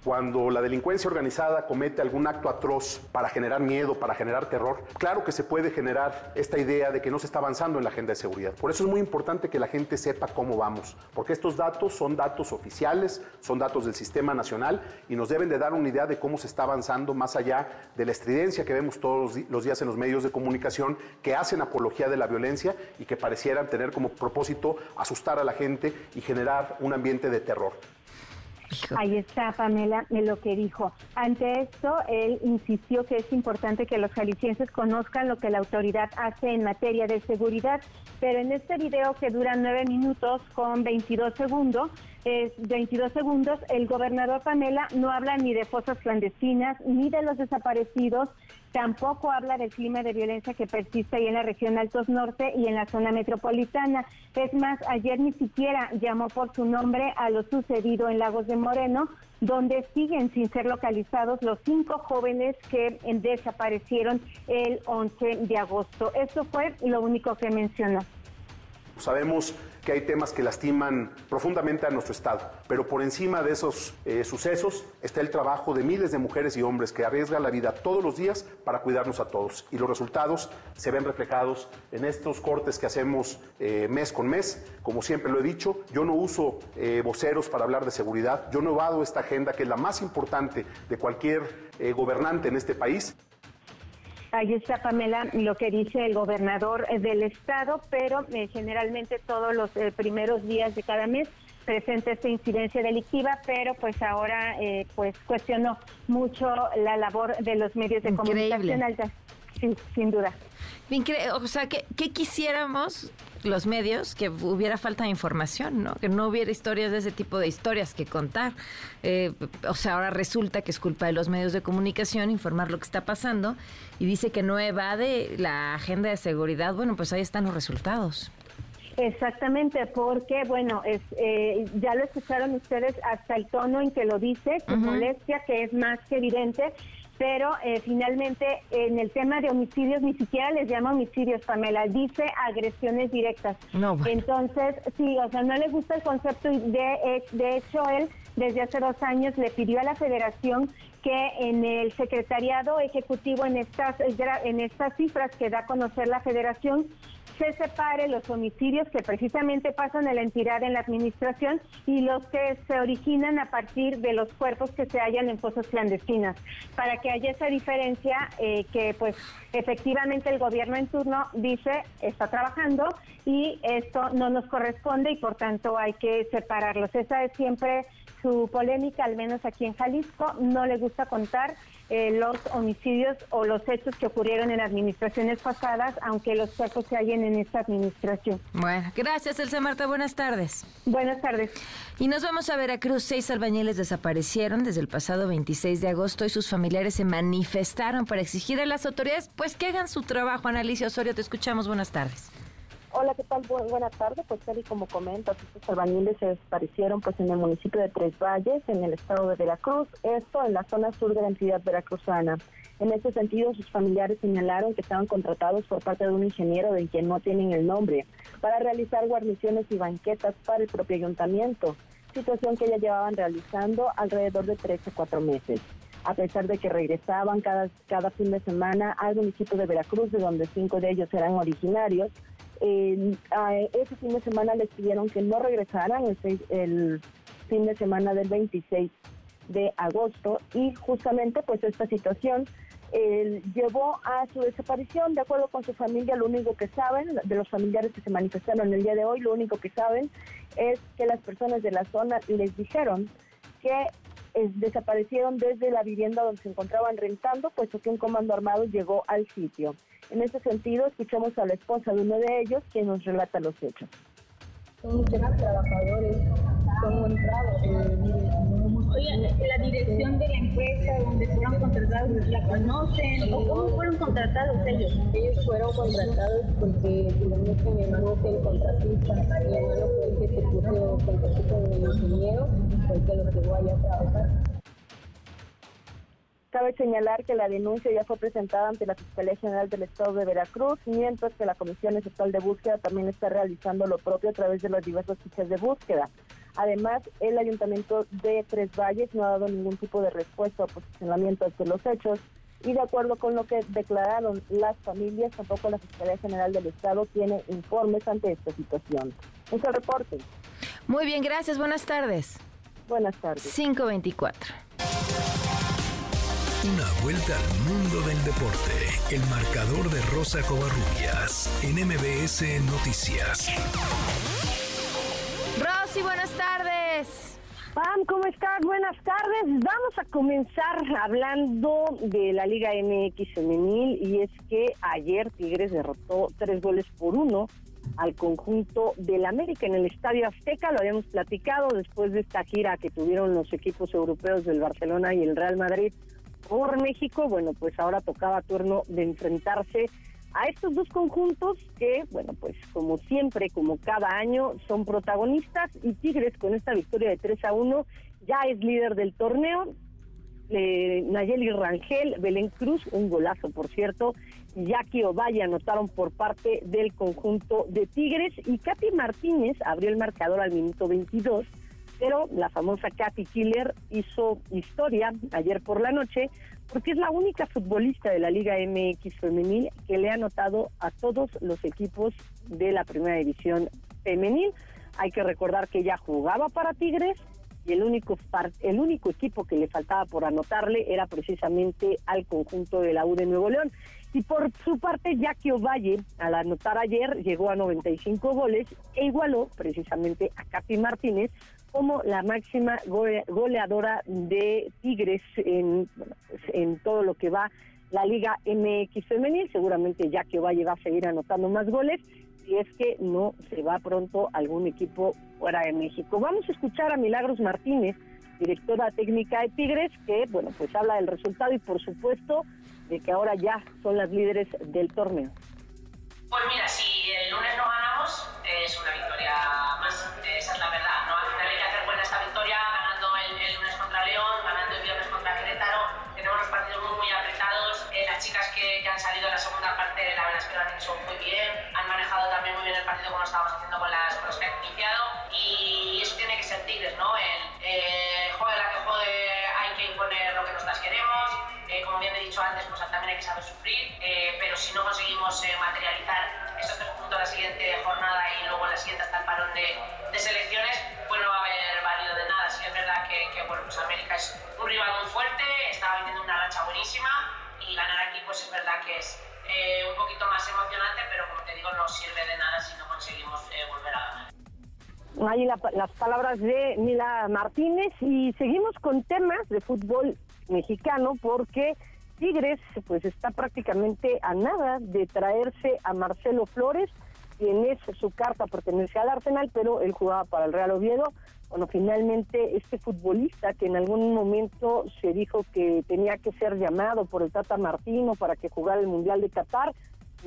Cuando la delincuencia organizada comete algún acto atroz para generar miedo, para generar terror, claro que se puede generar esta idea de que no se está avanzando en la agenda de seguridad. Por eso es muy importante que la gente sepa cómo vamos, porque estos datos son datos oficiales, son datos del sistema nacional y nos deben de dar una idea de cómo se está avanzando más allá de la estridencia que vemos todos los días en los medios de comunicación que hacen apología de la violencia y que parecieran tener como propósito asustar a la gente y generar un ambiente de terror. Ahí está, Pamela, lo que dijo. Ante esto, él insistió que es importante que los jaliscienses conozcan lo que la autoridad hace en materia de seguridad, pero en este video que dura nueve minutos con 22 segundos, es 22 segundos, el gobernador Pamela no habla ni de fosas clandestinas, ni de los desaparecidos, tampoco habla del clima de violencia que persiste ahí en la región Altos Norte y en la zona metropolitana. Es más, ayer ni siquiera llamó por su nombre a lo sucedido en Lagos de Moreno, donde siguen sin ser localizados los cinco jóvenes que desaparecieron el 11 de agosto. Eso fue lo único que mencionó. Sabemos que hay temas que lastiman profundamente a nuestro Estado, pero por encima de esos eh, sucesos está el trabajo de miles de mujeres y hombres que arriesgan la vida todos los días para cuidarnos a todos. Y los resultados se ven reflejados en estos cortes que hacemos eh, mes con mes. Como siempre lo he dicho, yo no uso eh, voceros para hablar de seguridad, yo no evado esta agenda que es la más importante de cualquier gobernante en este país. Ahí está, Pamela, lo que dice el gobernador eh, del estado, pero eh, generalmente todos los eh, primeros días de cada mes presenta esta incidencia delictiva, pero pues ahora pues cuestionó mucho la labor de los medios de comunicación alta. Sí, sin duda. O sea, ¿qué, quisiéramos los medios? Que hubiera falta de información, ¿no? Que no hubiera historias de ese tipo de historias que contar. Eh, o sea, ahora resulta que es culpa de los medios de comunicación informar lo que está pasando y dice que no evade la agenda de seguridad. Bueno, pues ahí están los resultados. Exactamente, porque bueno, es, eh, ya lo escucharon ustedes hasta el tono en que lo dice, con molestia, que es más que evidente, pero eh, finalmente en el tema de homicidios ni siquiera les llama homicidios, Pamela, dice agresiones directas. Entonces, sí, o sea, no le gusta el concepto y de, de hecho él desde hace dos años le pidió a la federación que en el secretariado ejecutivo en estas en estas cifras que da a conocer la federación se separe los homicidios que precisamente pasan en la entidad en la administración y los que se originan a partir de los cuerpos que se hallan en fosas clandestinas, para que haya esa diferencia eh, que pues efectivamente el gobierno en turno dice está trabajando y esto no nos corresponde y por tanto hay que separarlos. Esa es siempre su polémica, al menos aquí en Jalisco, no le gusta contar eh, los homicidios o los hechos que ocurrieron en administraciones pasadas, aunque los cuerpos se hallen en esta administración. Bueno, gracias, Elsa Marta. Buenas tardes. Buenas tardes. Y nos vamos a Veracruz. Seis albañiles desaparecieron desde el pasado 26 de agosto y sus familiares se manifestaron para exigir a las autoridades pues que hagan su trabajo. Analicia Osorio, te escuchamos. Buenas tardes. Hola, ¿qué tal? buenas tardes. Pues tal como comentas, estos albañiles se desaparecieron pues en el municipio de Tres Valles, en el estado de Veracruz, esto en la zona sur de la entidad veracruzana. En este sentido, sus familiares señalaron que estaban contratados por parte de un ingeniero de quien no tienen el nombre para realizar guarniciones y banquetas para el propio ayuntamiento, situación que ya llevaban realizando alrededor de tres o cuatro meses a pesar de que regresaban cada, cada fin de semana al municipio de Veracruz, de donde cinco de ellos eran originarios, ese fin de semana les pidieron que no regresaran el, el fin de semana del 26 de agosto y justamente pues esta situación llevó a su desaparición. De acuerdo con su familia, lo único que saben, de los familiares que se manifestaron el día de hoy, lo único que saben es que las personas de la zona les dijeron que eh, desaparecieron desde la vivienda donde se encontraban rentando, puesto que un comando armado llegó al sitio. En ese sentido, escuchamos a la esposa de uno de ellos, quien nos relata los hechos. Son trabajadores, son entrados. Oigan, la dirección de la empresa donde fueron contratados, ¿la conocen? ¿O cómo fueron contratados ellos? Ellos fueron contratados porque finalmente mi hermano es el contratista. Mi hermano fue el que se puso contacto con el ingeniero, fue el que los llevó allá a trabajar. Cabe señalar que la denuncia ya fue presentada ante la Fiscalía General del Estado de Veracruz, mientras que la Comisión Estatal de Búsqueda también está realizando lo propio a través de las diversas fichas de búsqueda. Además, el Ayuntamiento de Tres Valles no ha dado ningún tipo de respuesta o posicionamiento ante los hechos y de acuerdo con lo que declararon las familias, tampoco la Fiscalía General del Estado tiene informes ante esta situación. Es el reporte. Muy bien, gracias. Buenas tardes. Buenas tardes. 524. Una vuelta al mundo del deporte. El marcador de Rosa Covarrubias en MBS Noticias. Rosy, buenas tardes. Pam, ¿cómo estás? Buenas tardes. Vamos a comenzar hablando de la Liga MX femenil y es que ayer Tigres derrotó tres goles por uno al conjunto del América en el Estadio Azteca. Lo habíamos platicado después de esta gira que tuvieron los equipos europeos del Barcelona y el Real Madrid por México, bueno, pues ahora tocaba turno de enfrentarse a estos dos conjuntos que, bueno, pues como siempre, como cada año, son protagonistas y Tigres con esta victoria de 3 a 1 ya es líder del torneo. Eh, Nayeli Rangel, Belén Cruz, un golazo por cierto, Jackie Ovalle anotaron por parte del conjunto de Tigres y Katy Martínez abrió el marcador al minuto 22 pero la famosa Kathy Killer hizo historia ayer por la noche porque es la única futbolista de la Liga MX femenil que le ha anotado a todos los equipos de la primera división femenil. Hay que recordar que ella jugaba para Tigres y el único el único equipo que le faltaba por anotarle era precisamente al conjunto de la U de Nuevo León. Y por su parte, Jackie Ovalle, al anotar ayer, llegó a 95 goles e igualó precisamente a Katy Martínez como la máxima goleadora de Tigres en, pues, en todo lo que va la Liga MX femenil. Seguramente Jackie Ovalle va a seguir anotando más goles si es que no se va pronto algún equipo fuera de México. Vamos a escuchar a Milagros Martínez, directora técnica de Tigres, que bueno, pues habla del resultado y por supuesto de que ahora ya son las líderes del torneo. Pues mira, si el lunes no ganamos, es una victoria Ganando el lunes contra León, ganando el viernes contra Querétaro son muy bien, han manejado también muy bien el partido como estábamos haciendo con, las, con los que han iniciado. Y eso tiene que ser Tigres, ¿no? El, eh, juegue la que juegue hay que imponer lo que nosotras queremos, eh, como bien he dicho antes, pues también hay que saber sufrir, eh, pero si no conseguimos eh, materializar estos tres puntos la siguiente jornada y luego la siguiente hasta el parón de, de selecciones, pues no va a haber valido de nada. Sí es verdad que, que bueno, pues América es un rival muy fuerte, está viviendo una racha buenísima. Y ganar aquí pues es verdad que es eh, un poquito más emocionante, pero como te digo, no sirve de nada si no conseguimos eh, volver a ganar. Ahí las palabras de Mila Martínez. Y seguimos con temas de fútbol mexicano porque Tigres pues está prácticamente a nada de traerse a Marcelo Flores, quien es su carta pertenece al Arsenal, pero él jugaba para el Real Oviedo bueno, finalmente este futbolista que en algún momento se dijo que tenía que ser llamado por el Tata Martino para que jugara el Mundial de Qatar,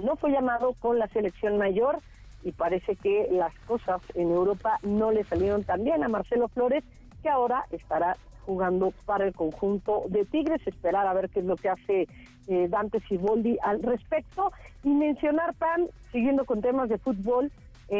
no fue llamado con la selección mayor y parece que las cosas en Europa no le salieron tan bien a Marcelo Flores, que ahora estará jugando para el conjunto de Tigres, esperar a ver qué es lo que hace eh, Dante Siboldi al respecto. Y mencionar tan, siguiendo con temas de fútbol,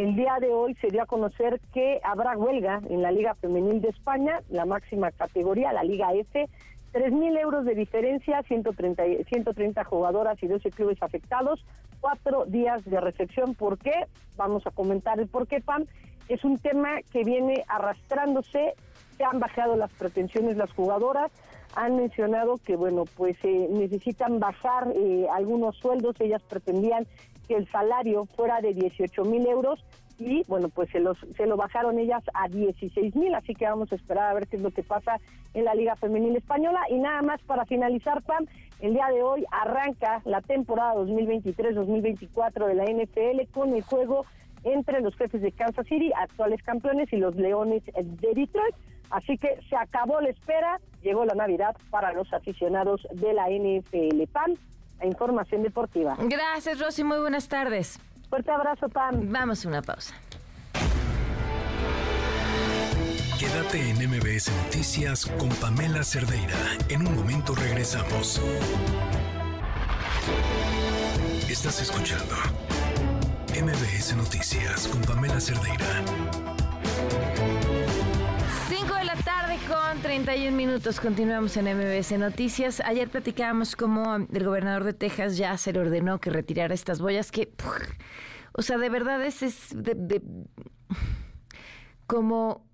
el día de hoy se dio a conocer que habrá huelga en la Liga Femenil de España, la máxima categoría, la Liga F, 3 mil euros de diferencia, 130, 130 jugadoras y 12 clubes afectados, cuatro días de recepción. ¿Por qué? Vamos a comentar el por qué, Pam. Es un tema que viene arrastrándose, se han bajado las pretensiones las jugadoras, han mencionado que, bueno, pues eh, necesitan bajar eh, algunos sueldos, ellas pretendían que el salario fuera de 18 mil euros y bueno, pues se, los, se lo bajaron ellas a 16 mil, así que vamos a esperar a ver qué es lo que pasa en la Liga Femenil Española. Y nada más para finalizar, Pam, el día de hoy arranca la temporada 2023-2024 de la NFL con el juego entre los jefes de Kansas City, actuales campeones, y los Leones de Detroit. Así que se acabó la espera, llegó la Navidad para los aficionados de la NFL. Pam, información deportiva. Gracias, Rosy. Muy buenas tardes. Fuerte abrazo, Pam. Vamos a una pausa. Quédate en MBS Noticias con Pamela Cerdeira. En un momento regresamos. Estás escuchando MBS Noticias con Pamela Cerdeira. 5 de la tarde con 31 minutos. Continuamos en MBS Noticias. Ayer platicábamos cómo el gobernador de Texas ya se le ordenó que retirara estas boyas que, o sea, de verdad es, es de, como,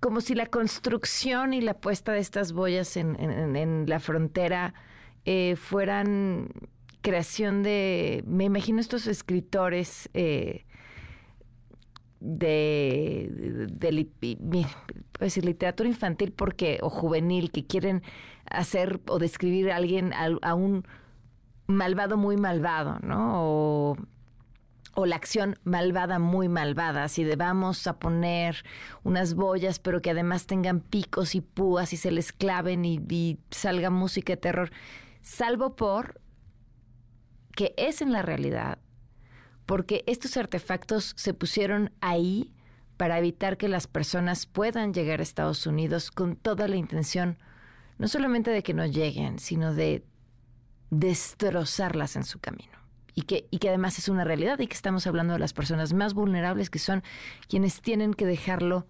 como si la construcción y la puesta de estas boyas en, la frontera eh, fueran creación de, me imagino estos escritores eh, de, decir, literatura infantil porque o juvenil que quieren hacer o describir a alguien a, un malvado muy malvado, ¿no? O, o, la acción malvada muy malvada, así de vamos a poner unas boyas pero que además tengan picos y púas y se les claven y, y salga música de terror, salvo por que es en la realidad, porque estos artefactos se pusieron ahí para evitar que las personas puedan llegar a Estados Unidos con toda la intención, no solamente de que no lleguen, sino de destrozarlas en su camino. Y que, y que además es una realidad y que estamos hablando de las personas más vulnerables que son quienes tienen que dejarlo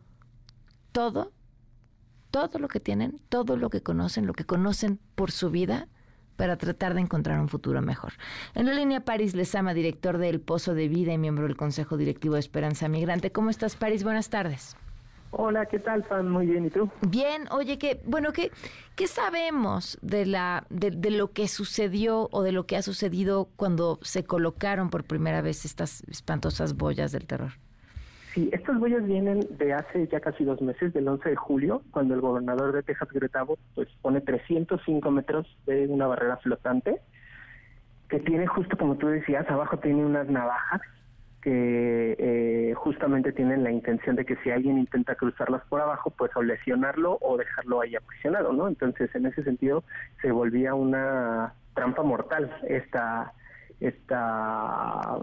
todo, todo lo que tienen, todo lo que conocen, lo que conocen por su vida, para tratar de encontrar un futuro mejor. En la línea, Paris Lezama, director del Pozo de Vida y miembro del Consejo Directivo de Esperanza Migrante. ¿Cómo estás, Paris? Buenas tardes. Hola, ¿qué tal, Fan? Muy bien, ¿y tú? Bien, oye, que bueno, ¿qué, qué sabemos de, la, de, de, lo que sucedió o de lo que ha sucedido cuando se colocaron por primera vez estas espantosas boyas del terror? Sí, estas huellas vienen de hace ya casi dos meses, del 11 de julio, cuando el gobernador de Texas, Greg pues pone 305 metros de una barrera flotante, que tiene justo como tú decías, abajo tiene unas navajas que eh, justamente tienen la intención de que si alguien intenta cruzarlas por abajo, pues o lesionarlo o dejarlo ahí aprisionado, ¿no? Entonces, en ese sentido, se volvía una trampa mortal esta esta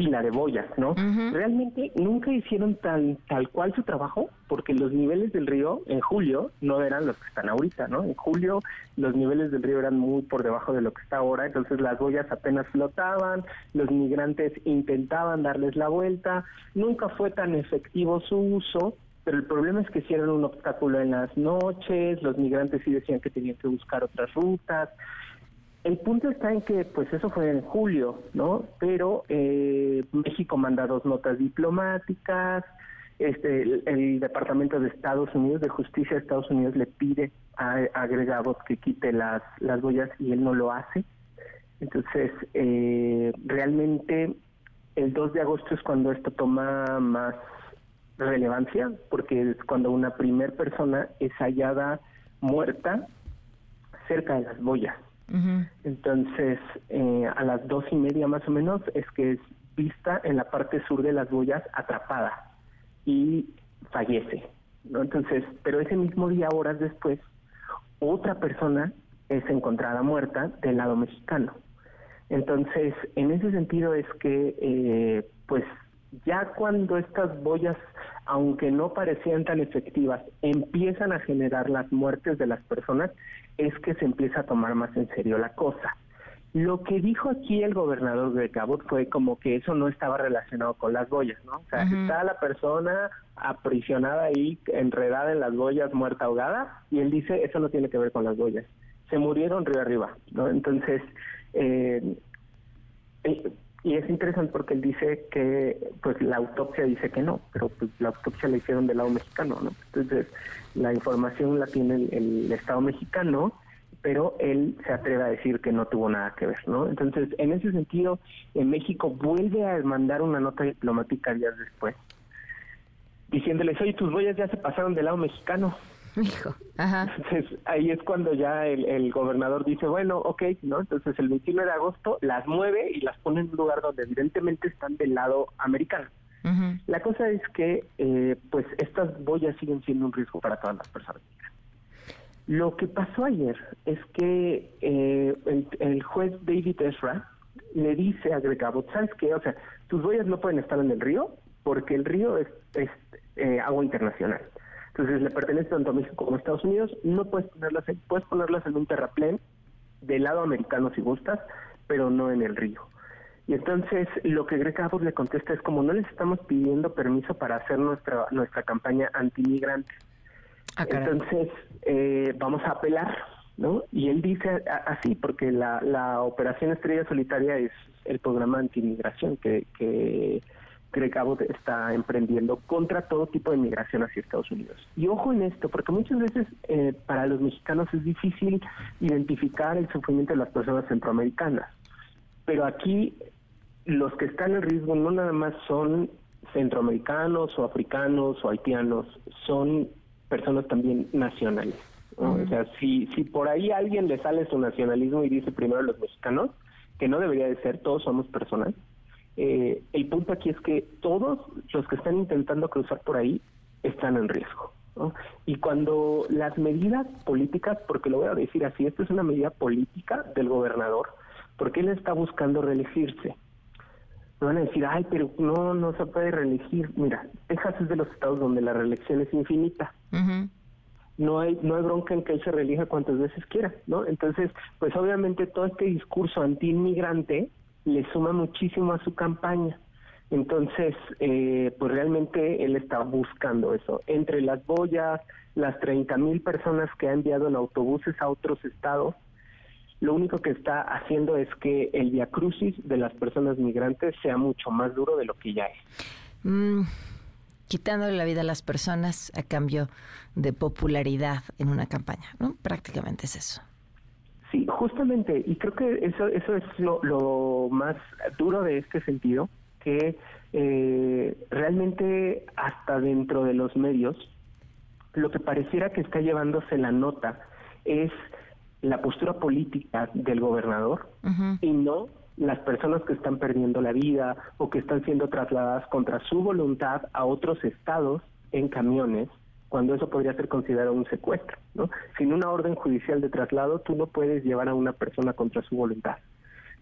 fila de boyas, ¿no? Realmente nunca hicieron tal, tal cual su trabajo, porque los niveles del río en julio no eran los que están ahorita, ¿no? En julio los niveles del río eran muy por debajo de lo que está ahora, entonces las boyas apenas flotaban, los migrantes intentaban darles la vuelta, nunca fue tan efectivo su uso, pero el problema es que si eran un obstáculo en las noches, los migrantes sí decían que tenían que buscar otras rutas, el punto está en que, pues eso fue en julio, ¿no? Pero eh, México manda dos notas diplomáticas, este, el, Departamento de Estados Unidos, de Justicia de Estados Unidos, le pide a, agregados que quite las, las boyas y él no lo hace. Entonces, eh, realmente el 2 de agosto es cuando esto toma más relevancia, porque es cuando una primer persona es hallada muerta cerca de las boyas. Entonces, eh, a las dos y media más o menos es que es vista en la parte sur de las boyas atrapada y fallece. ¿no? Entonces, pero ese mismo día, horas después, otra persona es encontrada muerta del lado mexicano. Entonces, en ese sentido es que, eh, pues, ya cuando estas boyas, aunque no parecían tan efectivas, empiezan a generar las muertes de las personas, es que se empieza a tomar más en serio la cosa. Lo que dijo aquí el gobernador de Cabot fue como que eso no estaba relacionado con las boyas, ¿no? O sea, está la persona aprisionada ahí, enredada en las boyas, muerta ahogada, y él dice, eso no tiene que ver con las boyas. Se murieron río arriba, ¿no? Entonces, eh, eh, y es interesante porque él dice que, pues la autopsia dice que no, pero pues la autopsia la hicieron del lado mexicano, ¿no? Entonces, la información la tiene el, el Estado mexicano, pero él se atreve a decir que no tuvo nada que ver, ¿no? Entonces, en ese sentido, en México vuelve a mandar una nota diplomática días después, diciéndoles, oye, tus boyas ya se pasaron del lado mexicano. Hijo, ajá. Entonces, ahí es cuando ya el, gobernador dice, bueno, ok, ¿no? Entonces, el 21 de agosto las mueve y las pone en un lugar donde evidentemente están del lado americano. La cosa es que, eh, pues, estas boyas siguen siendo un riesgo para todas las personas lo que pasó ayer es que eh, el, juez David Ezra le dice a Greg Abbott, ¿sabes qué? O sea, tus boyas no pueden estar en el río porque el río es, eh, agua internacional. Entonces le pertenece tanto a México como a Estados Unidos. No puedes ponerlas, en, puedes ponerlas en un terraplén del lado americano si gustas, pero no en el río. Y entonces lo que Greg Abbott le contesta es como no les estamos pidiendo permiso para hacer nuestra nuestra campaña anti-migrante. Ah, entonces, eh, vamos a apelar, ¿no? Y él dice así, porque la, la Operación Estrella Solitaria es el programa anti-inmigración que, que Cabo está emprendiendo contra todo tipo de migración hacia Estados Unidos. Y ojo en esto, porque muchas veces eh, para los mexicanos es difícil identificar el sufrimiento de las personas centroamericanas, pero aquí los que están en riesgo no nada más son centroamericanos o africanos o haitianos, son personas también nacionales. O sea, si, si por ahí alguien le sale su nacionalismo y dice primero los mexicanos, que no debería de ser, todos somos personas, eh, el punto aquí es que todos los que están intentando cruzar por ahí están en riesgo. Y cuando las medidas políticas, porque lo voy a decir así, esto es una medida política del gobernador, porque él está buscando reelegirse. Me van a decir, ay, pero no, no se puede reelegir. Mira, Texas es de los estados donde la reelección es infinita. No hay no hay bronca en que él se reelija cuantas veces quiera, ¿no? Entonces, pues obviamente todo este discurso anti-inmigrante le suma muchísimo a su campaña. Entonces, eh, pues realmente él está buscando eso. Entre las boyas, las 30 mil personas que ha enviado en autobuses a otros estados, lo único que está haciendo es que el viacrucis de las personas migrantes sea mucho más duro de lo que ya es. Mm, quitándole la vida a las personas a cambio de popularidad en una campaña, ¿no? Prácticamente es eso. Sí, justamente, y creo que eso, eso es lo, más duro de este sentido, que eh, realmente hasta dentro de los medios, lo que pareciera que está llevándose la nota es la postura política del gobernador y no las personas que están perdiendo la vida o que están siendo trasladadas contra su voluntad a otros estados en camiones, cuando eso podría ser considerado un secuestro. ¿no? Sin una orden judicial de traslado, tú no puedes llevar a una persona contra su voluntad.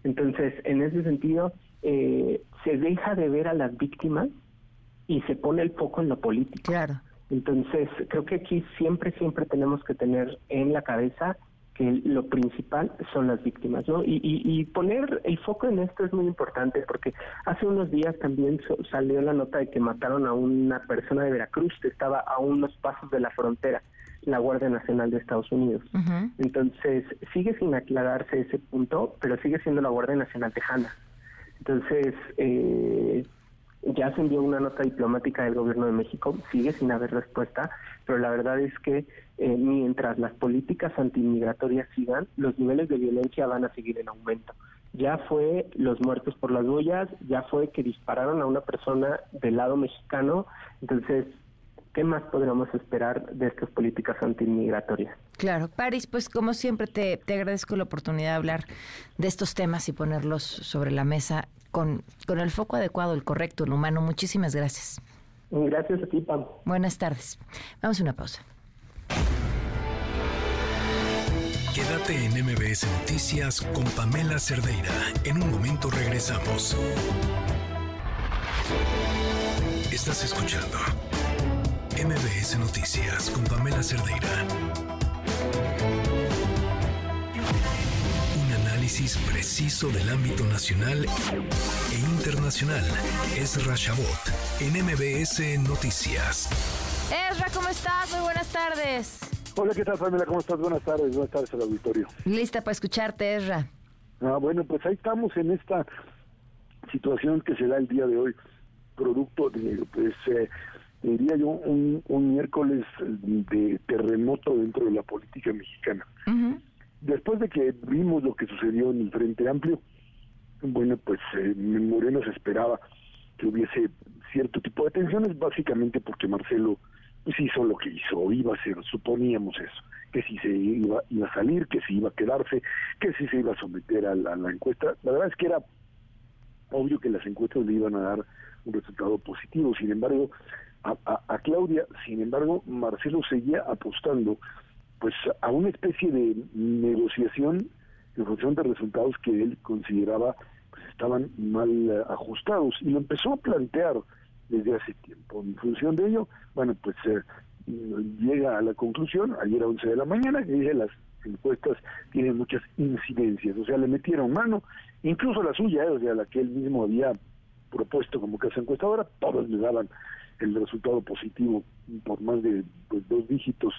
Entonces, en ese sentido, eh, se deja de ver a las víctimas y se pone el foco en lo político. Claro. Entonces, creo que aquí siempre, siempre tenemos que tener en la cabeza que lo principal son las víctimas, ¿no? Y, poner el foco en esto es muy importante porque hace unos días también salió la nota de que mataron a una persona de Veracruz que estaba a unos pasos de la frontera, la Guardia Nacional de Estados Unidos. Entonces, sigue sin aclararse ese punto, pero sigue siendo la Guardia Nacional Tejana. Entonces, eh, ya se envió una nota diplomática del gobierno de México, sigue sin haber respuesta, pero la verdad es que eh, mientras las políticas antimigratorias sigan, los niveles de violencia van a seguir en aumento. Ya fue los muertos por las boyas, ya fue que dispararon a una persona del lado mexicano, entonces ¿qué más podríamos esperar de estas políticas antimigratorias? Claro, Paris, pues como siempre te, te, agradezco la oportunidad de hablar de estos temas y ponerlos sobre la mesa con, con el foco adecuado, el correcto, el humano. Muchísimas gracias. Gracias a ti, Pam. Buenas tardes. Vamos a una pausa. Quédate en MBS Noticias con Pamela Cerdeira. En un momento regresamos. Estás escuchando MBS Noticias con Pamela Cerdeira. Análisis preciso del ámbito nacional e internacional. Es Rashabot en MBS Noticias. Ezra, ¿cómo estás? Muy buenas tardes. Hola, ¿qué tal, Pamela? ¿Cómo estás? Buenas tardes. Buenas tardes al auditorio. Lista para escucharte, Ezra. Ah, bueno, pues ahí estamos en esta situación que se da el día de hoy, producto de, pues, eh, diría yo, un, miércoles de terremoto dentro de la política mexicana. Después de que vimos lo que sucedió en el Frente Amplio, bueno, pues eh, Moreno se esperaba que hubiese cierto tipo de tensiones, básicamente porque Marcelo pues hizo lo que hizo, iba a ser, suponíamos eso, que si se iba, iba a salir, que si iba a quedarse, que si se iba a someter a la, encuesta. La verdad es que era obvio que las encuestas le iban a dar un resultado positivo, sin embargo, a, a, Claudia, sin embargo, Marcelo seguía apostando pues a una especie de negociación en función de resultados que él consideraba pues estaban mal eh, ajustados y lo empezó a plantear desde hace tiempo. En función de ello, bueno, pues eh, llega a la conclusión, ayer a 11 de la mañana, que dice las encuestas tienen muchas incidencias, o sea, le metieron mano, incluso la suya, eh, o sea, la que él mismo había propuesto como casa encuestadora, todos le daban el resultado positivo por más de pues, dos dígitos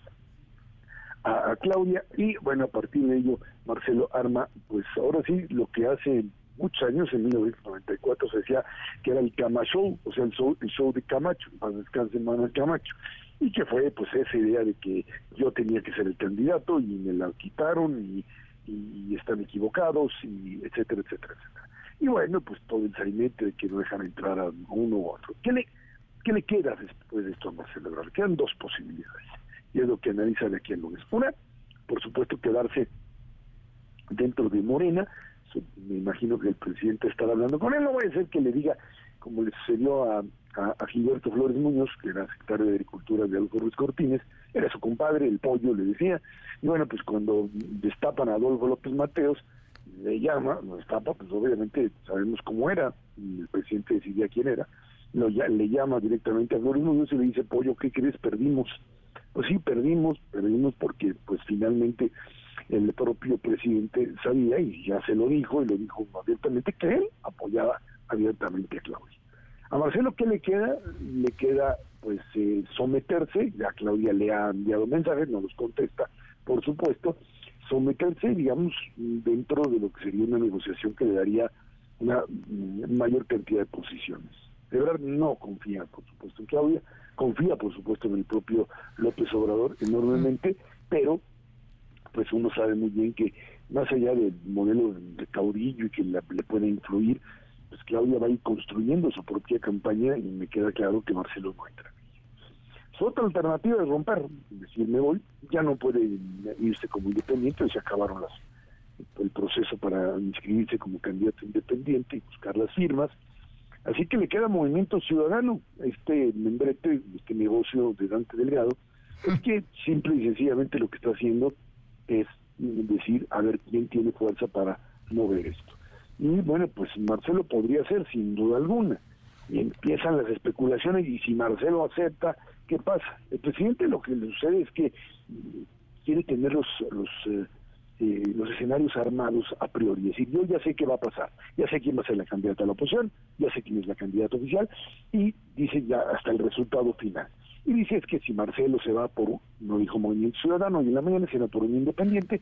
a, a, Claudia y bueno a partir de ello Marcelo Arma pues ahora sí lo que hace muchos años, en 1994 se decía que era el Camacho, o sea, el show, el show de Camacho, para descanse Manuel Camacho, y que fue pues esa idea de que yo tenía que ser el candidato y me la quitaron y, y están equivocados, y etcétera, etcétera, etcétera. Y bueno, pues todo el sainete de que no dejan entrar a uno u otro. ¿Qué le, qué le queda después de esto a Marcelo Ebrard? Quedan dos posibilidades, y es lo que analiza de aquí en lunes. Una, por supuesto, quedarse dentro de Morena, me imagino que el presidente estará hablando con él, no voy a ser que le diga, como le sucedió a, a, Gilberto Flores Muñoz, que era secretario de Agricultura de Adolfo Ruiz Cortines, era su compadre, el pollo, le decía, y bueno, pues cuando destapan a Adolfo López Mateos, le llama, lo destapa, pues obviamente sabemos cómo era, y el presidente decidía quién era, lo, le llama directamente a Flores Muñoz y le dice, pollo, ¿qué crees? Perdimos. Pues sí, perdimos, perdimos porque pues finalmente el propio presidente sabía y ya se lo dijo y lo dijo abiertamente que él apoyaba abiertamente a Claudia. A Marcelo, ¿qué le queda? Le queda pues eh, someterse, ya Claudia le ha enviado mensajes, no los contesta, por supuesto, someterse, digamos, dentro de lo que sería una negociación que le daría una mayor cantidad de posiciones. De verdad no confía, por supuesto, en Claudia, confía, por supuesto, en el propio López Obrador enormemente, pero pues uno sabe muy bien que más allá del modelo de caudillo y que le puede influir, pues Claudia va a ir construyendo su propia campaña y me queda claro que Marcelo no entra. Su otra alternativa es romper, es decir, me voy, ya no puede irse como independiente, se acabaron las el proceso para inscribirse como candidato independiente y buscar las firmas. Así que le queda Movimiento Ciudadano, este membrete, este negocio de Dante Delgado, es que simple y sencillamente lo que está haciendo es decir, a ver quién tiene fuerza para mover esto. Y bueno, pues Marcelo podría ser, sin duda alguna. Y empiezan las especulaciones y si Marcelo acepta, ¿qué pasa? El presidente lo que le sucede es que quiere tener los, los, eh, eh, los escenarios armados a priori. Es decir, yo ya sé qué va a pasar, ya sé quién va a ser la candidata a la oposición, ya sé quién es la candidata oficial y dice ya hasta el resultado final. Y dice es que si Marcelo se va por, no dijo Movimiento Ciudadano, y en la mañana va por un independiente,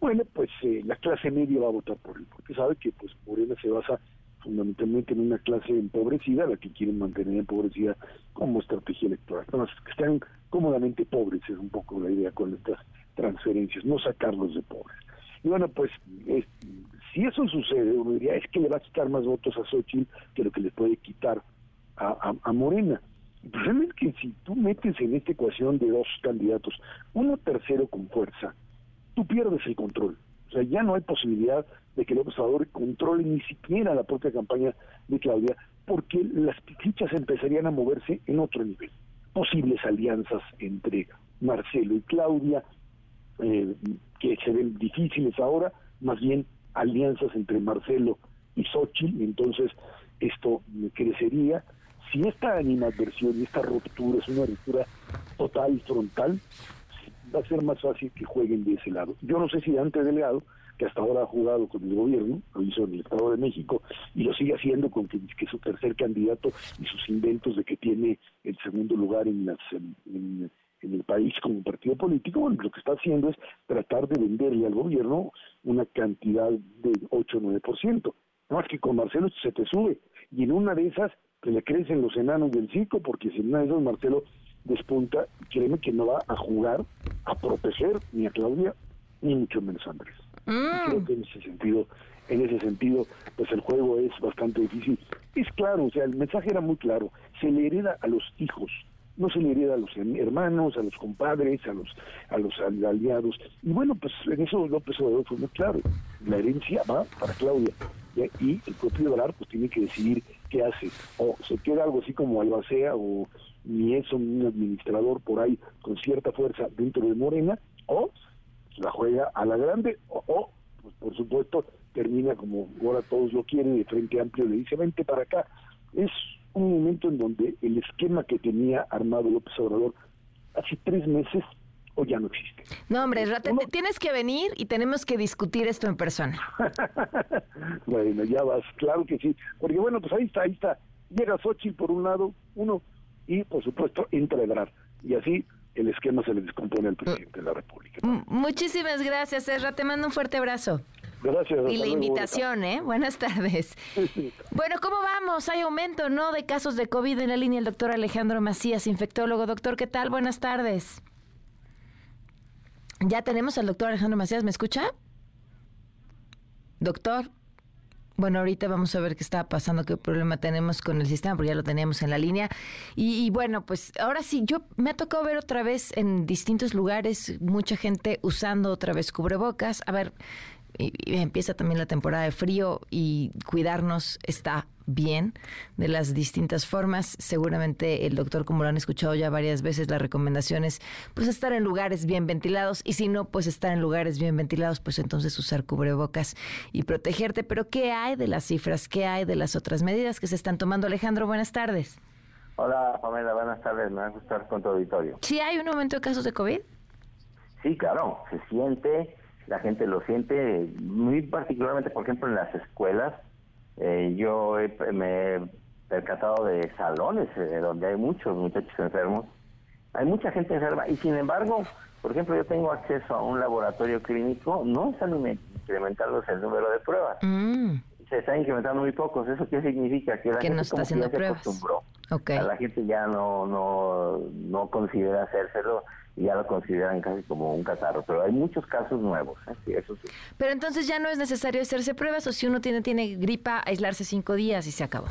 bueno, pues eh, la clase media va a votar por él, porque sabe que pues Morena se basa fundamentalmente en una clase empobrecida, la que quieren mantener empobrecida como estrategia electoral. Que están cómodamente pobres, es un poco la idea con estas transferencias, no sacarlos de pobres. Y bueno, pues si eso sucede, uno diría, es que le va a quitar más votos a Xochitl que lo que le puede quitar a, a Morena. El problema es que si tú metes en esta ecuación de dos candidatos uno tercero con fuerza, tú pierdes el control. O sea, ya no hay posibilidad de que el observador controle ni siquiera la propia campaña de Claudia, porque las fichas empezarían a moverse en otro nivel. Posibles alianzas entre Marcelo y Claudia, eh, que se ven difíciles ahora, más bien alianzas entre Marcelo y Xochitl, y entonces esto crecería si esta animadversión y esta ruptura es una ruptura total, frontal, va a ser más fácil que jueguen de ese lado. Yo no sé si Dante Delgado, que hasta ahora ha jugado con el gobierno, lo hizo en el Estado de México, y lo sigue haciendo con que, es su tercer candidato y sus inventos de que tiene el segundo lugar en, las, en, el país como partido político, bueno, lo que está haciendo es tratar de venderle al gobierno una cantidad de 8 o 9%. No más que con Marcelo se te sube, y en una de esas que le crecen los enanos del circo, porque si en una de esas Marcelo despunta, créeme que no va a jugar a proteger ni a Claudia, ni mucho menos a Andrés. Mm. Creo que en ese sentido, en ese sentido, pues el juego es bastante difícil. Es claro, o sea, el mensaje era muy claro, se le hereda a los hijos, no se le hereda a los hermanos, a los compadres, a los a los aliados. Y bueno, pues en eso López Obrador fue muy claro. La herencia va para Claudia. Y el propio Obrador pues tiene que decidir qué hace. O se queda algo así como albacea o ni es un administrador por ahí con cierta fuerza dentro de Morena, o la juega a la grande, o, pues por supuesto termina como ahora todos lo quieren, de Frente Amplio le dice, vente para acá. Es un momento en donde el esquema que tenía armado López Obrador hace tres meses o ya no existe. No, hombre, tienes que venir y tenemos que discutir esto en persona. bueno, ya vas, claro que sí. Porque bueno, pues ahí está, ahí está. Llega Xochitl por un lado, uno, y por supuesto entra Ebrard. Y así el esquema se le descompone al presidente de la República. Muchísimas gracias, Ezra. Te mando un fuerte abrazo. Gracias. Y la invitación, ¿eh? Buenas tardes. bueno, ¿cómo vamos? Hay aumento, ¿no? De casos de COVID en la línea el doctor Alejandro Macías, infectólogo. Doctor, ¿qué tal? Buenas tardes. Ya tenemos al doctor Alejandro Macías, ¿me escucha? Doctor. Bueno, ahorita vamos a ver qué está pasando, qué problema tenemos con el sistema, porque ya lo teníamos en la línea. Y, bueno, pues ahora sí, yo me ha tocado ver otra vez en distintos lugares mucha gente usando otra vez cubrebocas. A ver, y, empieza también la temporada de frío y cuidarnos está bien de las distintas formas. Seguramente el doctor, como lo han escuchado ya varias veces, la recomendación es pues estar en lugares bien ventilados y si no, pues estar en lugares bien ventilados, pues entonces usar cubrebocas y protegerte. Pero ¿qué hay de las cifras? ¿Qué hay de las otras medidas que se están tomando? Alejandro, buenas tardes. Hola Pamela, buenas tardes, me va a gustar con tu auditorio. ¿Sí hay un aumento de casos de COVID? Sí, claro, se siente la gente lo siente muy particularmente, por ejemplo, en las escuelas. Eh, yo me he percatado de salones eh, donde hay muchos muchachos enfermos. Hay mucha gente enferma y sin embargo, por ejemplo, yo tengo acceso a un laboratorio clínico, no están incrementándose el número de pruebas. Mm. Se están incrementando muy pocos. ¿Eso qué significa? Que la gente no está haciendo pruebas. A la gente ya no, no, no considera hacérselo y ya lo consideran casi como un catarro, pero hay muchos casos nuevos, ¿eh? eso sí. Pero entonces ya no es necesario hacerse pruebas o si uno tiene, tiene gripa, aislarse cinco días y se acabó.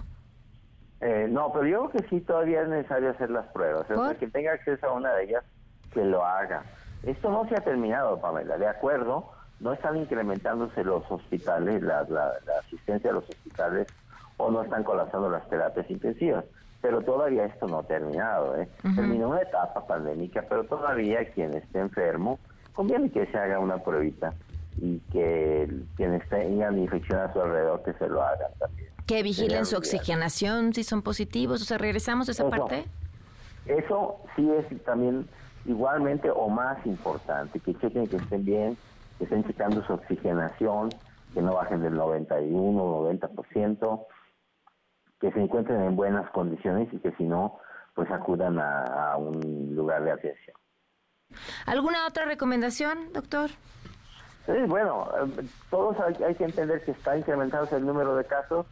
Eh, no, pero yo creo que sí todavía es necesario hacer las pruebas. O sea, que tenga acceso a una de ellas, que lo haga. Esto no se ha terminado, Pamela, de acuerdo, no están incrementándose los hospitales, la, la, la asistencia a los hospitales o no están colapsando las terapias intensivas pero todavía esto no ha terminado. ¿eh? Terminó una etapa pandémica, pero todavía quien esté enfermo, conviene que se haga una pruebita y que quienes tengan infección a su alrededor que se lo hagan también. Que vigilen su oxigenación si son positivos, o sea, regresamos a esa parte. Eso sí es también igualmente o más importante, que chequen que estén bien, que estén checando su oxigenación, que no bajen del 91 o 90%, que se encuentren en buenas condiciones y que si no, pues acudan a, un lugar de atención. ¿Alguna otra recomendación, doctor? Sí, bueno, eh, todos hay, que entender que está incrementándose el número de casos,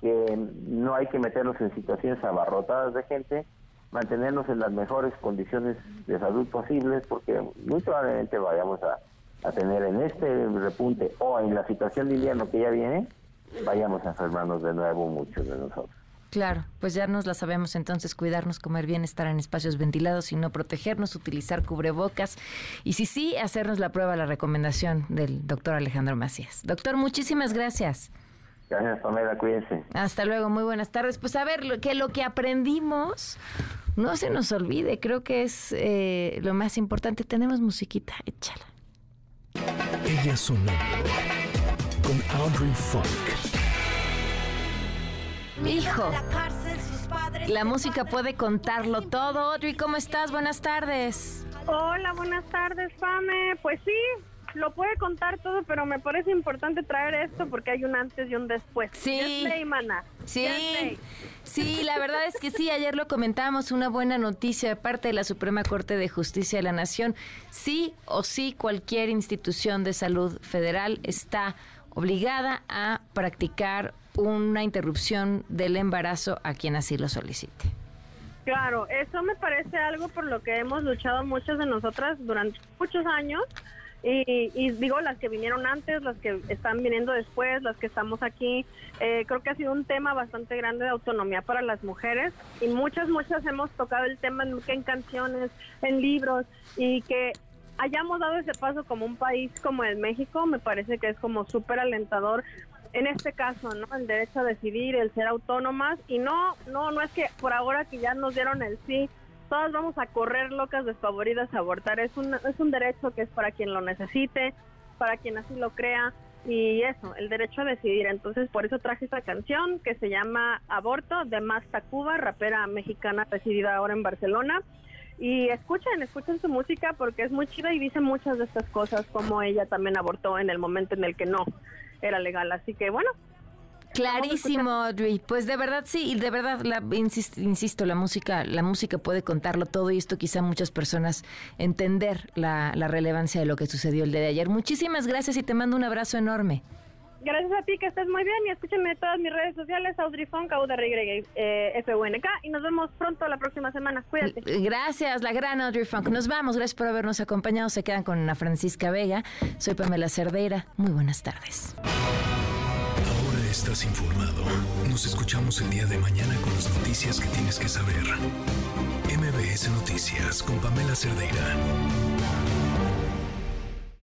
que no hay que meternos en situaciones abarrotadas de gente, mantenernos en las mejores condiciones de salud posibles, porque muy probablemente vayamos a, a tener en este repunte o en la situación de invierno que ya viene, vayamos a enfermarnos de nuevo muchos de nosotros. Claro, pues ya nos la sabemos entonces, cuidarnos, comer bien, estar en espacios ventilados y no protegernos, utilizar cubrebocas y si sí, hacernos la prueba, la recomendación del doctor Alejandro Macías. Doctor, muchísimas gracias. Gracias, Pamela, cuídense. Hasta luego, muy buenas tardes. Pues a ver, que lo que aprendimos no se nos olvide, creo que es eh, lo más importante. Tenemos musiquita, échala. Ella sonó con Audrey Funk. Hijo, la música puede contarlo todo. Audrey, ¿cómo estás? Buenas tardes. Hola, buenas tardes, Fame. Pues sí, lo puede contar todo, pero me parece importante traer esto porque hay un antes y un después. Sí. mana. Sí. Sí, la verdad es que sí, ayer lo comentábamos, una buena noticia de parte de la Suprema Corte de Justicia de la Nación. Sí o sí, cualquier institución de salud federal está obligada a practicar una interrupción del embarazo a quien así lo solicite. Claro, eso me parece algo por lo que hemos luchado muchas de nosotras durante muchos años y, digo, las que vinieron antes, las que están viniendo después, las que estamos aquí, eh, creo que ha sido un tema bastante grande de autonomía para las mujeres y muchas, muchas hemos tocado el tema en, en canciones, en libros y que hayamos dado ese paso como un país como el México, me parece que es como súper alentador en este caso, ¿no? El derecho a decidir, el ser autónomas y no, no, no es que por ahora que ya nos dieron el sí, todas vamos a correr locas desfavoridas a abortar. Es un, es un derecho que es para quien lo necesite, para quien así lo crea y eso, el derecho a decidir. Entonces, por eso traje esta canción que se llama Aborto de Masta Cuba, rapera mexicana residida ahora en Barcelona. Y escuchen, escuchen su música porque es muy chida y dice muchas de estas cosas como ella también abortó en el momento en el que no era legal. Así que bueno, Clarísimo, Audrey. Pues de verdad sí, y de verdad, la, insisto, la música, la música puede contarlo todo y esto quizá muchas personas entender la, relevancia de lo que sucedió el día de ayer. Muchísimas gracias y te mando un abrazo enorme. Gracias a ti, que estés muy bien y escúchenme en todas mis redes sociales, Audrey Funk, eh, FUNK y nos vemos pronto la próxima semana. Cuídate. Gracias, la gran Audrey Funk. Nos vamos, gracias por habernos acompañado. Se quedan con Ana Francisca Vega. Soy Pamela Cerdeira. Muy buenas tardes estás informado. Nos escuchamos el día de mañana con las noticias que tienes que saber. MBS Noticias con Pamela Cerdeira.